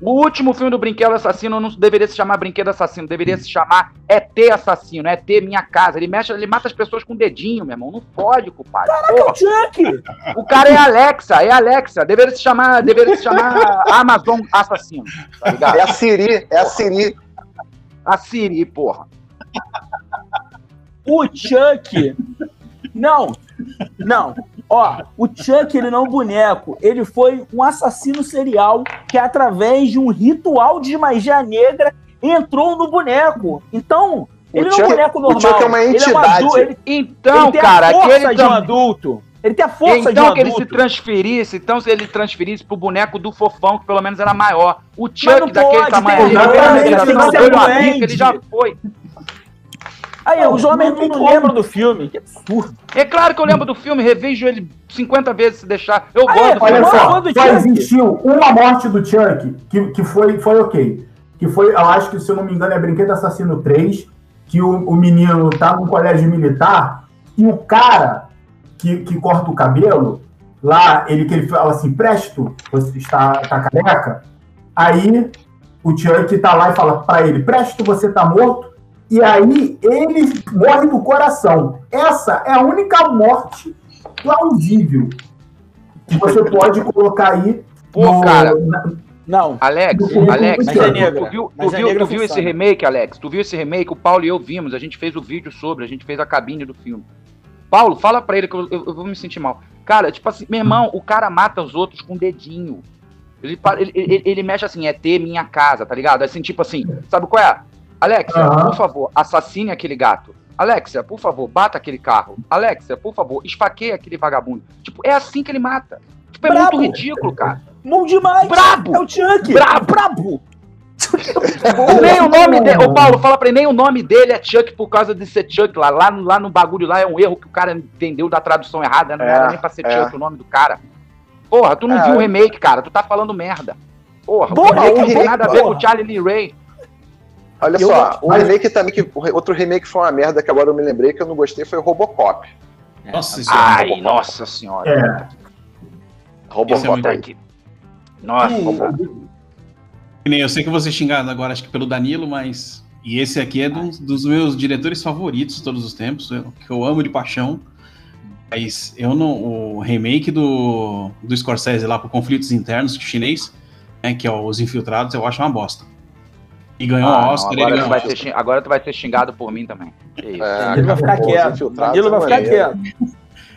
Speaker 3: O último filme do Brinquedo Assassino não deveria se chamar Brinquedo Assassino, deveria se chamar ET Assassino, ET Minha Casa. Ele mexe, ele mata as pessoas com o dedinho, meu irmão. Não pode, culpado.
Speaker 4: Caraca, o Chuck!
Speaker 3: O cara é Alexa, é Alexa. Deveria se chamar, deveria se chamar Amazon Assassino, tá ligado?
Speaker 5: É a Siri, é a Siri.
Speaker 3: A Siri, porra.
Speaker 4: O Chuck. Não, não. Ó, o Chuck, ele não é um boneco. Ele foi um assassino serial que, através de um ritual de magia negra, entrou no boneco. Então, Ele não é um boneco normal.
Speaker 5: O Chuck é uma entidade.
Speaker 4: Ele é um ele,
Speaker 3: então,
Speaker 4: ele tem
Speaker 3: cara, aquele
Speaker 4: de um adulto. Ele tem a força
Speaker 3: então
Speaker 4: de um
Speaker 3: que ele
Speaker 4: adulto.
Speaker 3: se transferisse, então se ele transferisse pro boneco do fofão, que pelo menos era maior. O Chuck daquele
Speaker 4: pode,
Speaker 3: tamanho, ele, ele, ele, ele já foi.
Speaker 4: Aí,
Speaker 1: Não,
Speaker 4: os homens
Speaker 1: não
Speaker 4: não lembram do filme. Que absurdo.
Speaker 3: É claro que eu lembro do filme, revejo ele 50 vezes se deixar. Eu
Speaker 4: Ah,
Speaker 3: gosto
Speaker 4: é?
Speaker 3: do
Speaker 1: Olha
Speaker 3: filme.
Speaker 4: Olha
Speaker 1: só, só existiu uma morte do Chuck que, que foi, foi ok. Que foi, eu acho que, se eu não me engano, é Brinquedo Assassino 3, que o, o menino tá num colégio militar e o cara que, que corta o cabelo, lá, ele que ele fala assim, presto, você está tá careca, aí o Chuck tá lá e fala pra ele, presto, você tá morto, e aí ele morre do coração. Essa é a única morte plausível que você pode colocar aí
Speaker 3: Pô,
Speaker 1: no-
Speaker 3: cara.
Speaker 1: na-
Speaker 4: Não.
Speaker 3: Alex,
Speaker 1: Mas
Speaker 3: Alex,
Speaker 1: é
Speaker 3: tu,
Speaker 4: negra.
Speaker 3: tu viu, tu
Speaker 4: é
Speaker 3: viu,
Speaker 4: negra
Speaker 3: tu viu esse remake, Alex? Tu viu esse remake? O Paulo e eu vimos, a gente fez o vídeo sobre, a gente fez a cabine do filme. Paulo, fala pra ele que eu, eu- eu vou me sentir mal. Cara, tipo assim, meu irmão, o cara mata os outros com o dedinho. Ele, ele, ele, ele mexe assim, é ter minha casa, tá ligado? Assim, tipo assim, sabe qual é? Alexia,
Speaker 1: Aham.
Speaker 3: por favor, assassine aquele gato. Alexia, por favor, bata aquele carro. Alexia, por favor, esfaqueie aquele vagabundo. Tipo, é assim que ele mata. Tipo, é
Speaker 4: Brabo.
Speaker 3: muito ridículo, cara.
Speaker 4: Bom demais.
Speaker 3: Brabo!
Speaker 4: É o Chuck.
Speaker 3: Brabo.
Speaker 4: Brabo.
Speaker 3: Nem o nome dele. Ô, Paulo, fala pra ele, nem o nome dele é Chuck por causa de ser Chuck lá. Lá no, lá no bagulho lá é um erro que o cara entendeu da tradução errada. Não
Speaker 5: É,
Speaker 3: era nem pra ser
Speaker 5: é.
Speaker 3: Chuck o nome do cara. Porra, tu não
Speaker 5: É.
Speaker 3: viu o remake, cara. Tu tá falando merda. Porra,
Speaker 4: Porra,
Speaker 3: o remake
Speaker 5: o
Speaker 3: não tem
Speaker 5: remake,
Speaker 3: nada a ver
Speaker 4: porra.
Speaker 3: com o Charlie Lee Ray.
Speaker 5: Olha
Speaker 4: Eu
Speaker 5: só, o
Speaker 1: mas-
Speaker 5: remake também, que, outro remake que foi uma merda que agora eu me lembrei que eu não gostei foi o Robocop.
Speaker 2: Nossa senhora.
Speaker 3: Ai, nossa senhora.
Speaker 1: É,
Speaker 2: é
Speaker 5: Robocop
Speaker 2: muito
Speaker 3: Tá aqui. Nossa,
Speaker 2: Que nem Eu sei que eu vou ser xingado agora, acho que pelo Danilo, mas. E esse aqui é dos, dos meus diretores favoritos de todos os tempos, eu- que eu amo de paixão. Mas eu não. O remake do, do Scorsese lá por conflitos internos chinês, né, que é Os Infiltrados, eu acho uma bosta. E ganhou
Speaker 3: Ah,
Speaker 2: o
Speaker 3: não,
Speaker 2: Oscar, ele
Speaker 3: agora, tu vai ser agora tu vai ser xingado por mim também. Que isso.
Speaker 5: É,
Speaker 4: Danilo vai ficar
Speaker 5: pô,
Speaker 4: quieto. Danilo vai
Speaker 5: são
Speaker 4: ficar quieto.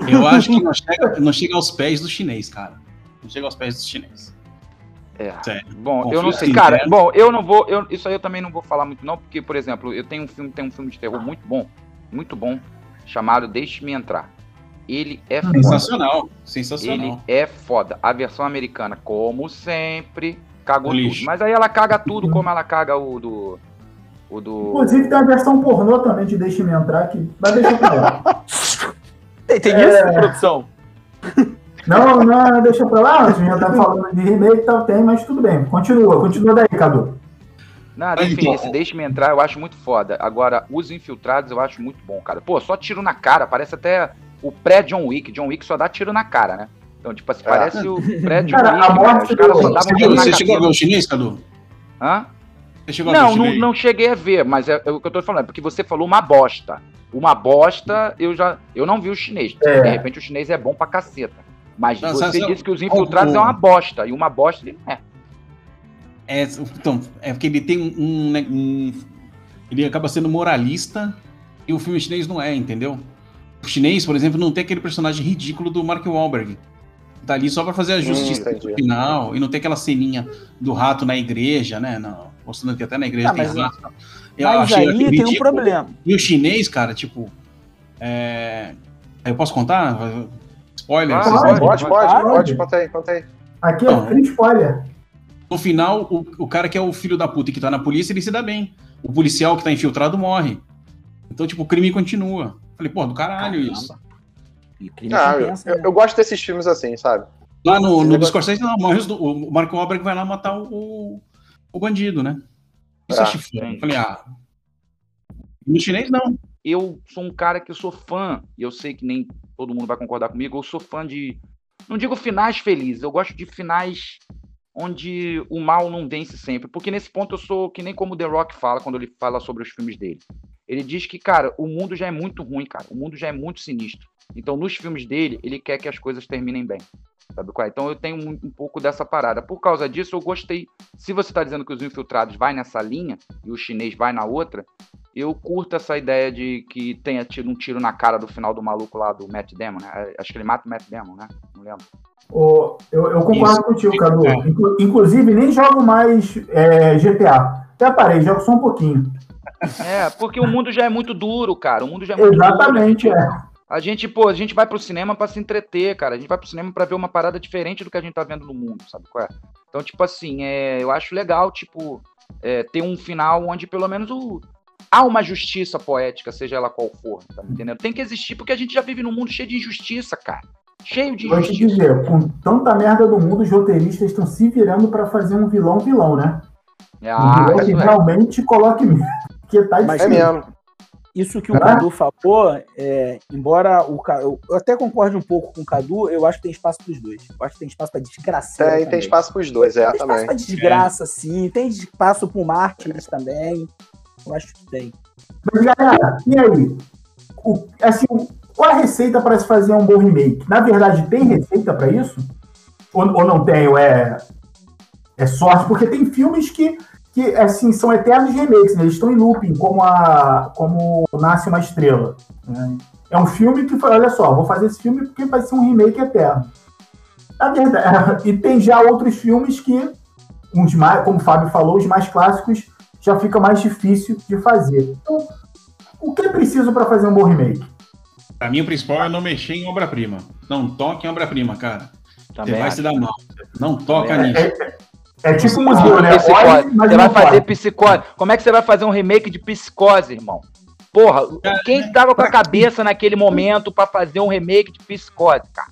Speaker 2: Eu acho que não chega, não chega aos pés do chinês, cara. Não chega aos pés do chinês.
Speaker 3: É.
Speaker 2: Sério.
Speaker 3: Bom, eu
Speaker 2: Conflito
Speaker 3: não sei, cara.
Speaker 2: interno.
Speaker 3: Bom, eu não vou. Eu, isso aí eu também não vou falar muito, não, porque, por exemplo, eu tenho um filme, tem um filme de terror muito bom, muito bom, chamado Deixe-me Entrar. Ele é foda.
Speaker 2: Sensacional.
Speaker 3: Ele
Speaker 2: Sensacional.
Speaker 3: é foda. A versão americana, como sempre, cagou
Speaker 2: O lixo.
Speaker 3: tudo. Mas aí ela caga tudo como ela caga o do. O do.
Speaker 1: inclusive tem a versão pornô também de Deixe-me Entrar, que vai deixar pra lá.
Speaker 4: Tem, tem
Speaker 1: É.
Speaker 4: isso, produção?
Speaker 1: Não, não, deixa pra lá, a gente já tá falando de remake e tal, tem, mas tudo bem. Continua, continua daí, Cadu.
Speaker 3: Nada, enfim,
Speaker 2: Então,
Speaker 3: esse Deixe-me Entrar eu acho muito foda. Agora, Os Infiltrados eu acho muito bom, cara. Pô, só tiro na cara, parece até o pré-John Wick. John Wick só dá tiro na cara, né? Então, tipo assim,
Speaker 5: É.
Speaker 3: parece o pré-John
Speaker 1: Cara, a
Speaker 3: Wick. cara.
Speaker 1: morte
Speaker 3: Os caras
Speaker 1: do-
Speaker 2: Você,
Speaker 3: na
Speaker 2: você chegou a ver o chinês, Cadu?
Speaker 3: Hã?
Speaker 2: Você chegou a ver
Speaker 3: Não,
Speaker 2: o
Speaker 3: não,
Speaker 2: chinês?
Speaker 3: não cheguei a ver, mas é, é o que eu tô falando, é porque você falou uma bosta. Uma bosta, eu já. Eu não vi o chinês.
Speaker 1: É.
Speaker 3: De repente o chinês é bom pra caceta. Mas
Speaker 2: Não,
Speaker 3: você
Speaker 2: sabe-
Speaker 3: disse que os infiltrados
Speaker 2: o-
Speaker 3: é uma bosta. E uma bosta ele não é.
Speaker 2: É, então, é porque ele tem um, um, né, um- Ele acaba sendo moralista e o filme chinês não é, entendeu? O chinês, por exemplo, não tem aquele personagem ridículo do Mark Wahlberg. Tá ali só pra fazer a justiça
Speaker 5: entendi.
Speaker 2: no final e não tem aquela ceninha do rato na igreja, né? Não, mostrando que até na igreja
Speaker 4: Ah,
Speaker 2: tem
Speaker 4: mas-
Speaker 2: rato. Eu
Speaker 4: Mas
Speaker 2: achei
Speaker 4: aí tem um problema.
Speaker 2: E o chinês, cara, tipo. É... Eu posso contar? Spoiler?
Speaker 3: Ah,
Speaker 1: pode?
Speaker 5: Pode, pode,
Speaker 1: Pode.
Speaker 5: pode, conta aí, conta aí.
Speaker 1: Aqui é
Speaker 2: Não.
Speaker 1: free spoiler.
Speaker 2: No final, o, o cara que é o filho da puta e que tá na polícia, ele se dá bem. O policial que tá infiltrado morre. Então, tipo, o crime continua. Falei, pô, do caralho
Speaker 4: Caramba.
Speaker 2: isso.
Speaker 4: E crime
Speaker 5: Ah, eu, eu-
Speaker 4: né?
Speaker 5: eu gosto desses filmes assim, sabe?
Speaker 2: Lá no, no
Speaker 5: vai-
Speaker 2: Scorsese, o Marco Wahlberg vai lá matar o, o, bandido, né? Isso
Speaker 5: Ah,
Speaker 3: sim.
Speaker 2: Eu Falei, ah. No chinês, não.
Speaker 3: eu sou um cara que eu sou fã, e eu sei que nem todo mundo vai concordar comigo, eu sou fã de. Não digo finais felizes, eu gosto de finais onde o mal não vence sempre. Porque nesse ponto eu sou que nem como o The Rock fala quando ele fala sobre os filmes dele. Ele diz que, cara, o mundo já é muito ruim, cara. O mundo já é muito sinistro. Então, nos filmes dele, ele quer que as coisas terminem bem. Sabe qual é? Então eu tenho um, um pouco dessa parada. Por causa disso, eu gostei. Se você está dizendo que os infiltrados vai nessa linha e o chinês vai na outra, eu curto essa ideia de que tenha tido um tiro na cara do final do maluco lá do Matt Damon, né? Acho que ele mata o Matt Damon, né? Não lembro.
Speaker 1: Ô, eu, eu concordo
Speaker 2: Isso.
Speaker 1: contigo, Cadu.
Speaker 2: É.
Speaker 1: Inclu- inclusive, nem jogo mais é, GTA. Até parei, jogo só um pouquinho.
Speaker 3: É, porque o mundo já é muito duro, cara. O mundo já é muito
Speaker 1: Exatamente,
Speaker 3: duro.
Speaker 1: é.
Speaker 3: A gente, pô, a gente vai pro cinema para se entreter, cara. A gente vai pro cinema para ver uma parada diferente do que a gente tá vendo no mundo, sabe qual é? Então, tipo assim, é, eu acho legal, tipo, é, ter um final onde pelo menos o, há uma justiça poética, seja ela qual for, tá entendendo? Tem que existir, porque a gente já vive num mundo cheio de injustiça, cara. Cheio de
Speaker 1: Vou te
Speaker 3: injustiça.
Speaker 1: dizer, com tanta merda do mundo, os roteiristas estão se virando pra fazer um vilão vilão, né? um
Speaker 3: Ah,
Speaker 1: vilão que
Speaker 3: é.
Speaker 1: realmente coloque medo. Porque tá
Speaker 4: Mas
Speaker 5: É
Speaker 1: difícil.
Speaker 5: mesmo.
Speaker 4: Isso que o
Speaker 1: Ah.
Speaker 4: Cadu falou, é, embora o eu até concorde um pouco com o Cadu, eu acho que tem espaço para os dois. Eu acho que tem espaço para desgraça.
Speaker 5: Tem, tem espaço pros dois, é,
Speaker 4: Tem espaço
Speaker 5: também.
Speaker 4: pra desgraça, sim. Tem espaço pro mártires também. Eu acho que tem.
Speaker 1: Mas, galera, e aí? O, assim, qual a receita para se fazer um bom remake? Na verdade, tem receita para isso? Ou, ou não tem? Ou é, é sorte? Porque tem filmes que, que assim, são eternos remakes, né? eles estão em looping, como, a, como Nasce uma Estrela. né? É um filme que foi, olha só, vou fazer esse filme porque vai ser um remake eterno. Na verdade, e tem já outros filmes que, uns mais, como o Fábio falou, os mais clássicos já fica mais difícil de fazer. Então, o que é preciso para fazer um bom remake?
Speaker 2: Pra mim, o principal é não mexer em obra-prima. Não toque em obra-prima, cara. Você
Speaker 3: Também
Speaker 2: vai
Speaker 3: acho.
Speaker 2: se dar mal. Não toca
Speaker 3: Também
Speaker 2: nisso.
Speaker 1: É tipo um
Speaker 3: Ah,
Speaker 1: museu, né?
Speaker 3: psicose. Você vai fazer psicose. Como é que você vai fazer um remake de psicose, irmão? Porra, quem tava com a cabeça naquele momento pra fazer um remake de psicose, cara?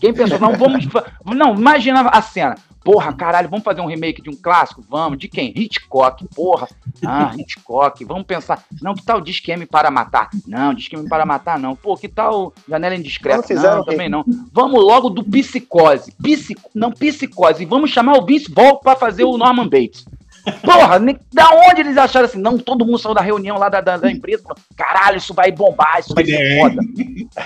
Speaker 3: Quem pensou, não, vamos. Não, imagina a cena. Porra, caralho, vamos fazer um remake de um clássico? Vamos. De quem? Hitchcock, porra. Ah, Hitchcock. Vamos pensar. Não, que tal Disque-M para matar? Não, Disque-M para matar, não. Pô, que tal Janela Indiscreta?
Speaker 5: Não fizeram
Speaker 3: Não, também não. Vamos logo do Psicose. Psico... Não, Psicose. Vamos chamar o Vince Vaughn pra fazer o Norman Bates. Porra, da onde eles acharam assim? Não, todo mundo saiu da reunião lá da, da, da empresa. falou, Caralho, isso vai bombar, isso vai ser
Speaker 2: ideia,
Speaker 3: foda.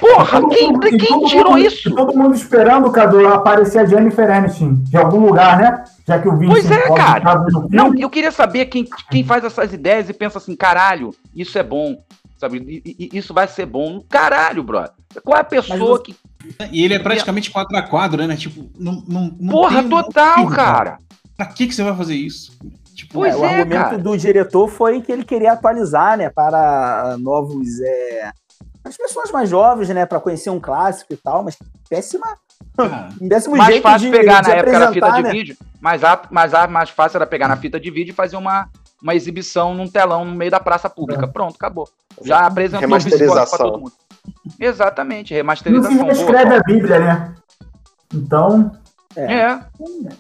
Speaker 3: Porra, quem, quem
Speaker 1: todo
Speaker 3: tirou
Speaker 1: mundo-
Speaker 3: isso?
Speaker 1: Todo mundo esperando, Cadu, aparecer a Jennifer Aniston de algum lugar, né? Já que o Vincent
Speaker 3: Pois é, cara. Não, eu queria saber quem, quem faz essas ideias e pensa assim, caralho, isso é bom. Sabe, I- isso vai ser bom. Caralho, brother. Qual é a pessoa
Speaker 4: você-
Speaker 3: que.
Speaker 2: E ele é praticamente quadro a quadro, né? Tipo, não. não, não
Speaker 3: Porra,
Speaker 2: um
Speaker 3: total,
Speaker 2: motivo,
Speaker 3: cara.
Speaker 2: Pra que, que você vai fazer isso? Tipo,
Speaker 3: Pois
Speaker 4: É, o
Speaker 3: é,
Speaker 4: argumento
Speaker 3: cara.
Speaker 4: do diretor foi que ele queria atualizar, né, para novos, é, as pessoas mais jovens, né, para conhecer um clássico e tal, mas péssima, um péssimo
Speaker 3: mais
Speaker 4: jeito
Speaker 3: fácil
Speaker 4: de,
Speaker 3: pegar
Speaker 4: de
Speaker 3: na época era fita
Speaker 4: apresentar,
Speaker 3: de
Speaker 4: né?
Speaker 3: vídeo, mas a, mas a mais fácil era pegar na fita de vídeo e fazer uma, uma exibição num telão no meio da praça pública. Pronto, acabou. Já apresentou o Psicose pra
Speaker 5: Remasterização.
Speaker 3: todo mundo. Exatamente,
Speaker 1: Não se
Speaker 3: remasterização. boa,
Speaker 1: reescreve
Speaker 3: Paulo.
Speaker 1: a Bíblia, né? Então,
Speaker 4: É.
Speaker 3: É.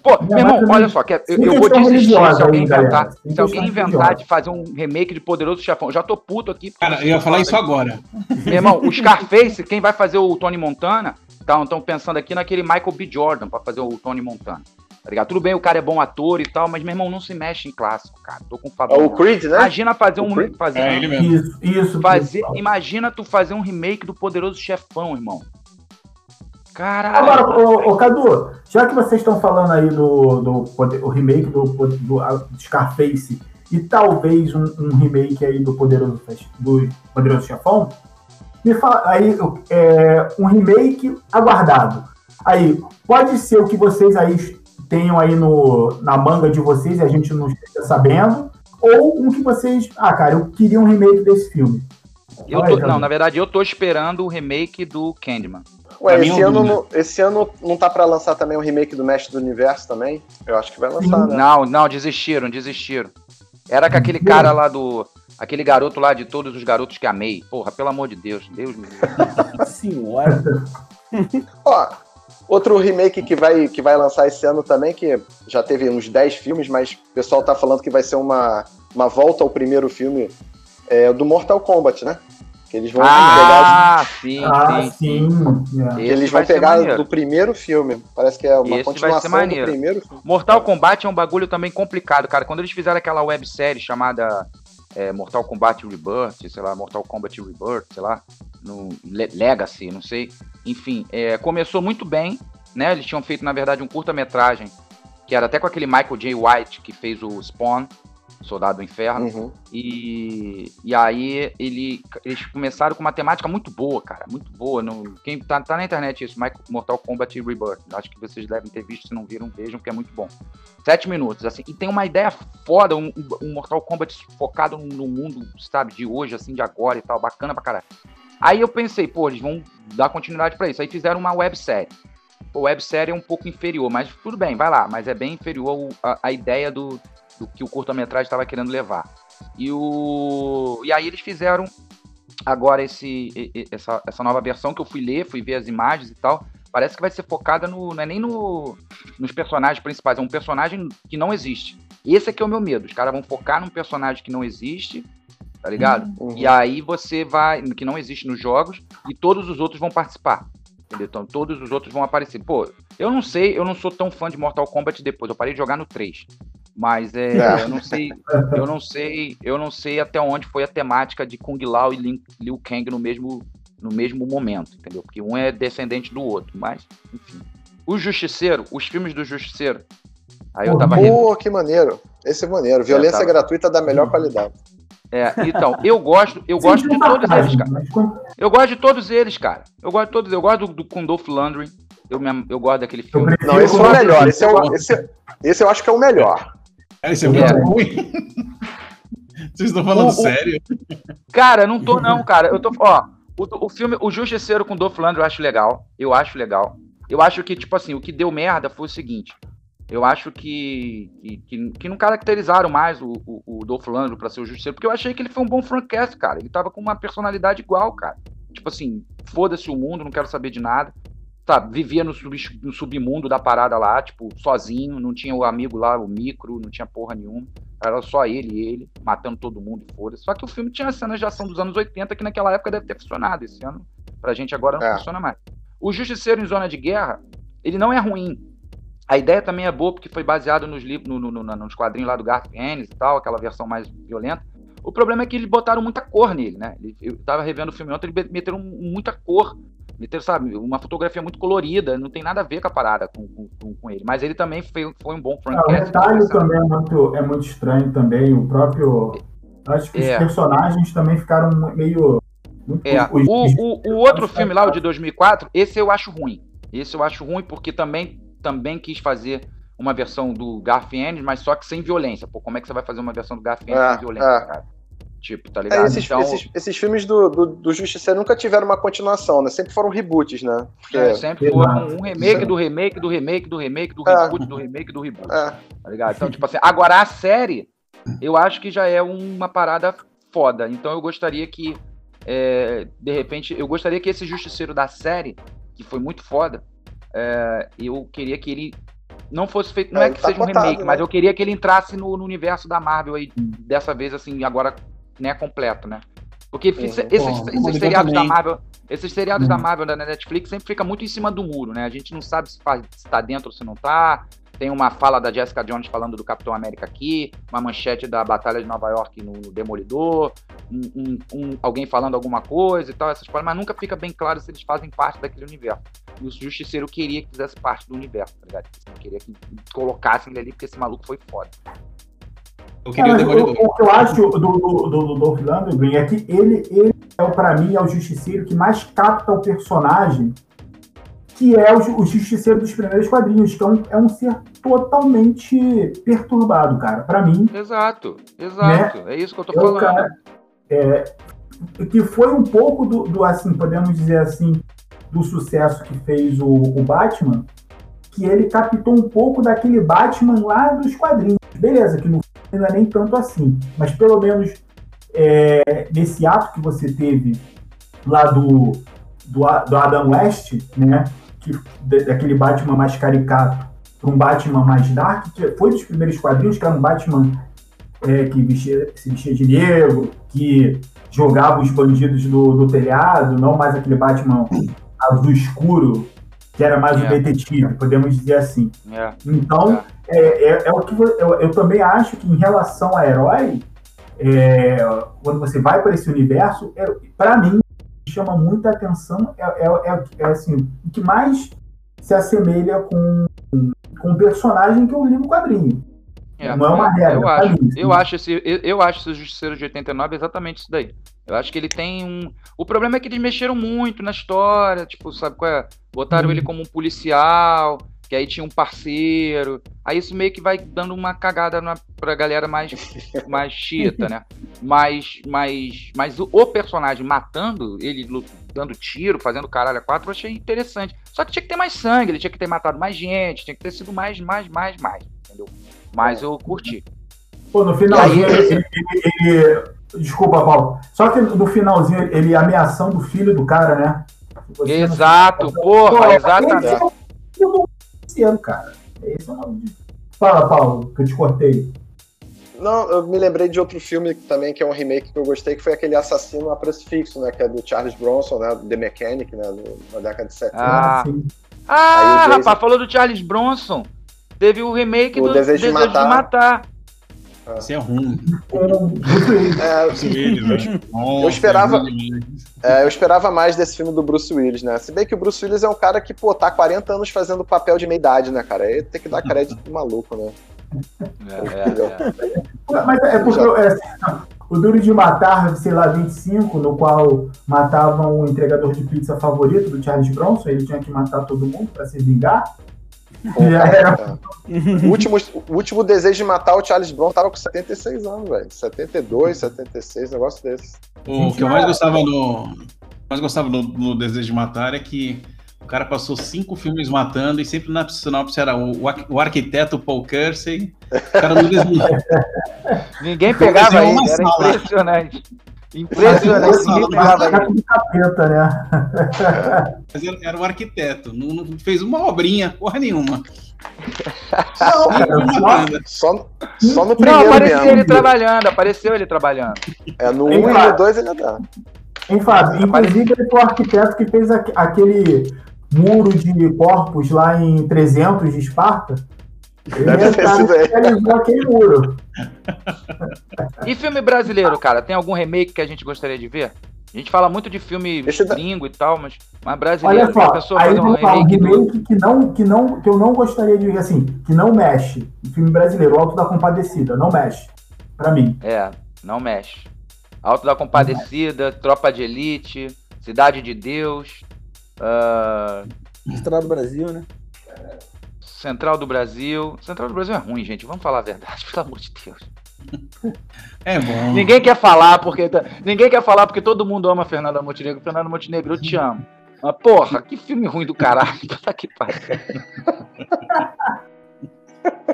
Speaker 3: Pô, meu irmão, olha só, que eu, eu vou desistir se alguém
Speaker 1: galera.
Speaker 3: inventar. Se alguém inventar de fazer um remake de Poderoso Chefão, eu já tô puto aqui.
Speaker 2: cara,
Speaker 3: eu
Speaker 2: ia falar isso agora.
Speaker 3: Meu irmão, o Scarface, quem vai fazer o Tony Montana, estão pensando aqui naquele Michael B. Jordan pra fazer o Tony Montana. Tá ligado? Tudo bem, o cara é bom ator e tal, mas meu irmão não se mexe em clássico, cara. Tô com
Speaker 5: É
Speaker 3: Fabio.
Speaker 5: o Creed, né?
Speaker 3: Imagina fazer um.
Speaker 5: O Creed?
Speaker 3: Fazer,
Speaker 2: É ele mesmo.
Speaker 1: isso, isso.
Speaker 3: fazer, imagina tu fazer um remake do Poderoso Chefão, irmão. Caralho.
Speaker 1: Agora, ô, ô, Cadu, já que vocês estão falando aí do, do poder- o remake do, do, do Scarface e talvez um, um remake aí do Poderoso, do Poderoso Chefão, me fala aí é, um remake aguardado. Aí, pode ser o que vocês aí tenham aí no, na manga de vocês e a gente não esteja sabendo, ou um que vocês, ah, cara, eu queria um remake desse filme.
Speaker 3: Eu tô- não, na verdade, eu tô esperando o remake do Candyman.
Speaker 5: Ué,
Speaker 2: é
Speaker 5: esse
Speaker 2: um
Speaker 5: ano, não- esse ano não tá pra lançar também o remake do Mestre do Universo também? Eu acho que vai lançar, né?
Speaker 3: Não, não, desistiram, desistiram. Era com aquele cara lá do. Aquele garoto lá de todos os garotos que amei. Porra, pelo amor de Deus. Deus me livre.
Speaker 4: Senhora.
Speaker 5: Ó, outro remake que vai, que vai lançar esse ano também, que já teve uns 10 filmes, mas o pessoal tá falando que vai ser uma, uma volta ao primeiro filme é o do Mortal Kombat, né? Que eles vão pegar,
Speaker 3: Ah, sim,
Speaker 1: Ah,
Speaker 3: sim,
Speaker 1: sim. é.
Speaker 5: eles vão pegar do primeiro filme. Parece que é uma
Speaker 3: Esse vai ser
Speaker 5: continuação do primeiro filme.
Speaker 3: Mortal Kombat é um bagulho também complicado, cara. Quando eles fizeram aquela websérie chamada é, Mortal Kombat Rebirth, sei lá, Mortal Kombat Rebirth, sei lá, no Le- Legacy, não sei. Enfim, é, começou muito bem, né? Eles tinham feito, na verdade, um curta-metragem, que era até com aquele Michael J. White, que fez o Spawn. Soldado do Inferno. Uhum. E, e aí ele, eles começaram com uma temática muito boa, cara. Muito boa. No, quem tá, tá na internet isso, Mortal Kombat Rebirth. Acho que vocês devem ter visto, se não viram, vejam, que é muito bom. Sete minutos, assim. E tem uma ideia foda, um, um Mortal Kombat focado no mundo, sabe, de hoje, assim, de agora e tal. Bacana pra caralho. Aí eu pensei, pô, eles vão dar continuidade para isso. Aí fizeram uma websérie. A websérie é um pouco inferior, mas tudo bem, vai lá. Mas é bem inferior a, a ideia do, do que o curta-metragem estava querendo levar. E, o... e aí eles fizeram agora esse, essa, essa nova versão que eu fui ler, fui ver as imagens e tal. Parece que vai ser focada no. Não é nem no, nos personagens principais, é um personagem que não existe. Esse aqui é o meu medo. Os caras vão focar num personagem que não existe, tá ligado? Uhum. E aí você vai. que não existe nos jogos, e todos os outros vão participar. Entendeu? Então todos os outros vão aparecer. Pô, eu não sei, eu não sou tão fã de Mortal Kombat depois. Eu parei de jogar no 3. Mas é, é. eu não sei, eu não sei, eu não sei até onde foi a temática de Kung Lao e Liu Kang no mesmo, no mesmo momento, entendeu? Porque um é descendente do outro, mas, enfim. O Justiceiro, os filmes do Justiceiro.
Speaker 5: Aí eu tava Pô, que maneiro. Esse é maneiro. Violência tava... gratuita da melhor qualidade.
Speaker 3: É, então, eu gosto, eu gosto de todos eles, cara. Eu gosto de todos eles, cara. Eu gosto de todos, eu gosto do, do Kundolf Landry. Eu, eu gosto daquele filme.
Speaker 5: Não, esse é o melhor. Esse, é o, esse, esse eu acho que é o melhor.
Speaker 2: Cara, isso é muito é. ruim. Vocês estão falando o, sério?
Speaker 3: Cara, não tô não, cara. Eu tô, ó, o, o filme O Justiceiro com Dolph Lundgren eu acho legal. Eu acho legal. Eu acho que tipo assim, o que deu merda foi o seguinte. Eu acho que que, que não caracterizaram mais o, o, o Dolph Lundgren para ser o Justiceiro, porque eu achei que ele foi um bom Francast, cara. Ele tava com uma personalidade igual, cara. Tipo assim, foda-se o mundo, não quero saber de nada tá, vivia no, sub, no, submundo da parada lá, tipo, sozinho, não tinha o amigo lá, o micro, não tinha porra nenhuma. Era só ele e ele, matando todo mundo e foda Só que o filme tinha cenas de ação dos anos 80 que naquela época deve ter funcionado. Esse ano, pra gente agora não é. funciona mais. O Justiceiro em Zona de Guerra, ele não é ruim. A ideia também é boa porque foi baseado nos livros, no, no, no, nos quadrinhos lá do Garth Ennis e tal, aquela versão mais violenta. O problema é que eles botaram muita cor nele, né? Eu tava revendo o filme ontem, eles meteram muita cor sabe, uma fotografia muito colorida, não tem nada a ver com a parada com, com, com ele. Mas ele também foi, foi um bom
Speaker 1: ah, O retalho também é muito, é muito estranho também, o próprio... Acho que é. os personagens também ficaram meio...
Speaker 3: Muito, é. O, o, o outro filme lá, o de 2004, esse eu acho ruim. Esse eu acho ruim porque também, também quis fazer uma versão do Garth Ennis, mas só que sem violência. Pô, como é que você vai fazer uma versão do Ennis é, sem violência, é. cara? Tipo, tá é, ligado?
Speaker 5: É, esses, então, esses, esses, filmes do, do, do Justiceiro nunca tiveram uma continuação, né? Sempre foram reboots, né?
Speaker 3: Porque... É, sempre foram um remake do remake do remake do remake do é. reboot do remake do reboot. É. Tá ligado? Então, tipo assim, agora a série, eu acho que já é uma parada foda. Então eu gostaria que, é, de repente, eu gostaria que esse Justiceiro da série, que foi muito foda, é, eu queria que ele não fosse feito. Não é, é que tá seja um remake, né? mas eu queria que ele entrasse no, no, universo da Marvel aí, dessa vez, assim, agora né, completo, né? Porque uhum. esses, esses seriados da Marvel, esses seriados uhum. da Marvel da Netflix sempre fica muito em cima do muro, né? A gente não sabe se está dentro ou se não está. Tem uma fala da Jessica Jones falando do Capitão América aqui, uma manchete da Batalha de Nova York no Demolidor, um, um, um, alguém falando alguma coisa e tal, essas coisas, mas nunca fica bem claro se eles fazem parte daquele universo. E o Justiceiro queria que fizesse parte do universo, tá ligado? Queria que colocassem ele ali, porque esse maluco foi foda.
Speaker 1: Eu queria é, o, o, que eu acho do, do, do, do Landgren é que ele, ele é, para mim, é o justiceiro que mais capta o personagem, que é o, o justiceiro dos primeiros quadrinhos, que é um, é um ser totalmente perturbado, cara. Para mim.
Speaker 3: Exato, exato. Né, é isso que eu tô é falando. Cara,
Speaker 1: é, que foi um pouco do, do, assim, podemos dizer assim, do sucesso que fez o, o Batman, que ele captou um pouco daquele Batman lá dos quadrinhos. Beleza, que não é nem tanto assim, mas pelo menos é, nesse ato que você teve lá do, do, do Adam West, né, que, daquele Batman mais caricato para um Batman mais dark, que foi dos primeiros quadrinhos, que era um Batman é, que vestia, se vestia de negro, que jogava os bandidos do, do telhado, não mais aquele Batman azul escuro, que era mais um detetive, podemos dizer assim. Yeah. Então, yeah. É, é, é, o que eu, eu, também acho que em relação a herói, é, quando você vai para esse universo, é, para mim chama muita atenção é, é, é, assim o que mais se assemelha com com o personagem que eu li no quadrinho.
Speaker 3: É, não é uma regra. Eu acho, eu acho esse, eu, eu acho esse Justiceiro de 89 exatamente isso daí. Eu acho que ele tem um. O problema é que eles mexeram muito na história, tipo, sabe qual é? Botaram ele como um policial, que aí tinha um parceiro. Aí isso meio que vai dando uma cagada na, pra galera mais, mais chita, né? Mas, mas, mas o, o, personagem matando, ele dando tiro, fazendo caralho a quatro, eu achei interessante. Só que tinha que ter mais sangue, ele tinha que ter matado mais gente, tinha que ter sido mais, mais, mais, mais, entendeu? Mas eu curti.
Speaker 1: Pô, no finalzinho aí, ele, ele, ele, Desculpa, Paulo. Só que no finalzinho ele ameaçando o filho do cara, né?
Speaker 3: Exato, não... porra, exatamente. Esse é o
Speaker 1: ano, cara. Esse é o nome de... Fala, Paulo, que eu te cortei.
Speaker 5: Não, eu me lembrei de outro filme também, que é um remake que eu gostei, que foi aquele Assassino a Preço Fixo, né? Que é do Charles Bronson, né? The Mechanic, né? Na década de 70.
Speaker 3: Ah, ah Jason... rapaz, falou do Charles Bronson. Teve o remake
Speaker 5: o
Speaker 3: do
Speaker 5: Desejo, de, Matar. de Matar.
Speaker 2: Isso é ruim.
Speaker 5: É, né? eu esperava, é, eu esperava mais desse filme do Bruce Willis, né? Se bem que o Bruce Willis é um cara que, pô, tá 40 anos fazendo papel de meia idade, né, cara? Aí tem que dar crédito pro maluco, né?
Speaker 1: É, é, é. Mas é porque é, o Duro de Matar, sei lá, 25, no qual matavam o entregador de pizza favorito do Charles Bronson, ele tinha que matar todo mundo para se vingar.
Speaker 5: Pô, cara, o, último, o último desejo de matar o Charles Brown tava com 76 anos, velho. 72, 76, negócio desse.
Speaker 2: O que eu mais gostava no. mais gostava no, no, Desejo de Matar é que o cara passou cinco filmes matando e sempre na sinopse era o, o arquiteto Paul Kersey. O cara não
Speaker 3: Ninguém pegava ele, era impressionante. Impressionante.
Speaker 1: Capeta, né?
Speaker 2: Mas era, era um arquiteto, não, não, fez uma obrinha, porra nenhuma.
Speaker 5: Não, cara, só, só no primeiro
Speaker 3: Não, apareceu mesmo. ele trabalhando, apareceu ele trabalhando.
Speaker 5: É, no 1 um e no 2 ele dá.
Speaker 1: Hein, Fábio? Inclusive, ele foi o arquiteto que fez aquele muro de corpos lá em 300 de Esparta. Deve ter sido ele. muro.
Speaker 3: E filme brasileiro, cara? Tem algum remake que a gente gostaria de ver? A gente fala muito de filme gringo e tal, mas, mas brasileiro,
Speaker 1: Olha só, pessoa aí fazer um remake, um remake do... que, não, que, não, que eu não gostaria de ver, assim, que não mexe. Filme brasileiro, Alto da Compadecida, não mexe. Pra mim.
Speaker 3: É, não mexe. Alto da Compadecida, Tropa de Elite, Cidade de Deus. Uh...
Speaker 4: Estrada do Brasil, né?
Speaker 3: Central do Brasil. Central do Brasil é ruim, gente. Vamos falar a verdade, pelo amor de Deus.
Speaker 2: É bom.
Speaker 3: Ninguém quer falar porque tá, ninguém quer falar porque todo mundo ama Fernanda Montenegro. Fernanda Montenegro, eu te amo. Mas porra, que filme ruim do caralho. Tá que pariu.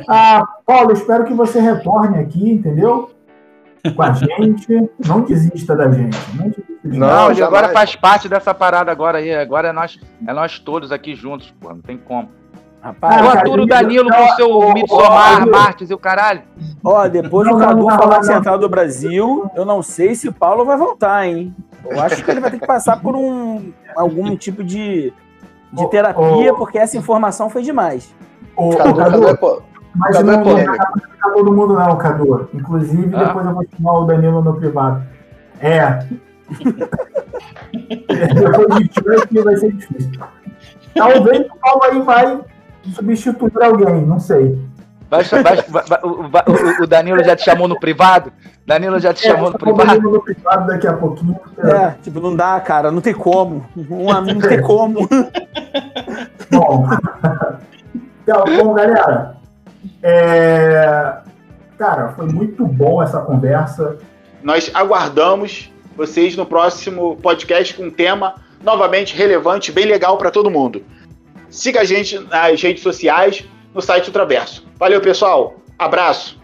Speaker 1: ah, Paulo, espero que você retorne aqui, entendeu? Com a gente. Não desista da gente. Não,
Speaker 3: desista não agora faz parte dessa parada agora aí. Agora é nós, é nós todos aqui juntos, pô. Não tem como. Rapaz, eu aturo o Danilo com o seu Midsommar, Martins e o caralho.
Speaker 4: Ó, depois não, o Cadu não, falar Central do Brasil, eu não sei se o Paulo vai voltar, hein? Eu acho que ele vai ter que passar por um algum tipo de, de terapia, porque essa informação foi demais.
Speaker 1: O, Cadu, Cadu, Cadu, é, mas Cadu não, é não é todo mundo não, Cadu. Inclusive, ah. depois eu vou chamar o Danilo no privado. É. depois de aqui vai ser difícil. Talvez o Paulo aí vai substituir alguém, não sei.
Speaker 3: Vai, vai, vai, o, o, Danilo já te chamou no privado? Danilo já te é, chamou no privado? no privado
Speaker 1: daqui a pouquinho.
Speaker 4: É, tipo, não dá, cara, não tem como. Um, não tem como.
Speaker 1: bom, então, bom, galera, é... cara, foi muito bom essa conversa.
Speaker 5: Nós aguardamos vocês no próximo podcast com um tema novamente relevante, bem legal para todo mundo. Siga a gente nas redes sociais, no site Ultraverso. Valeu, pessoal. Abraço.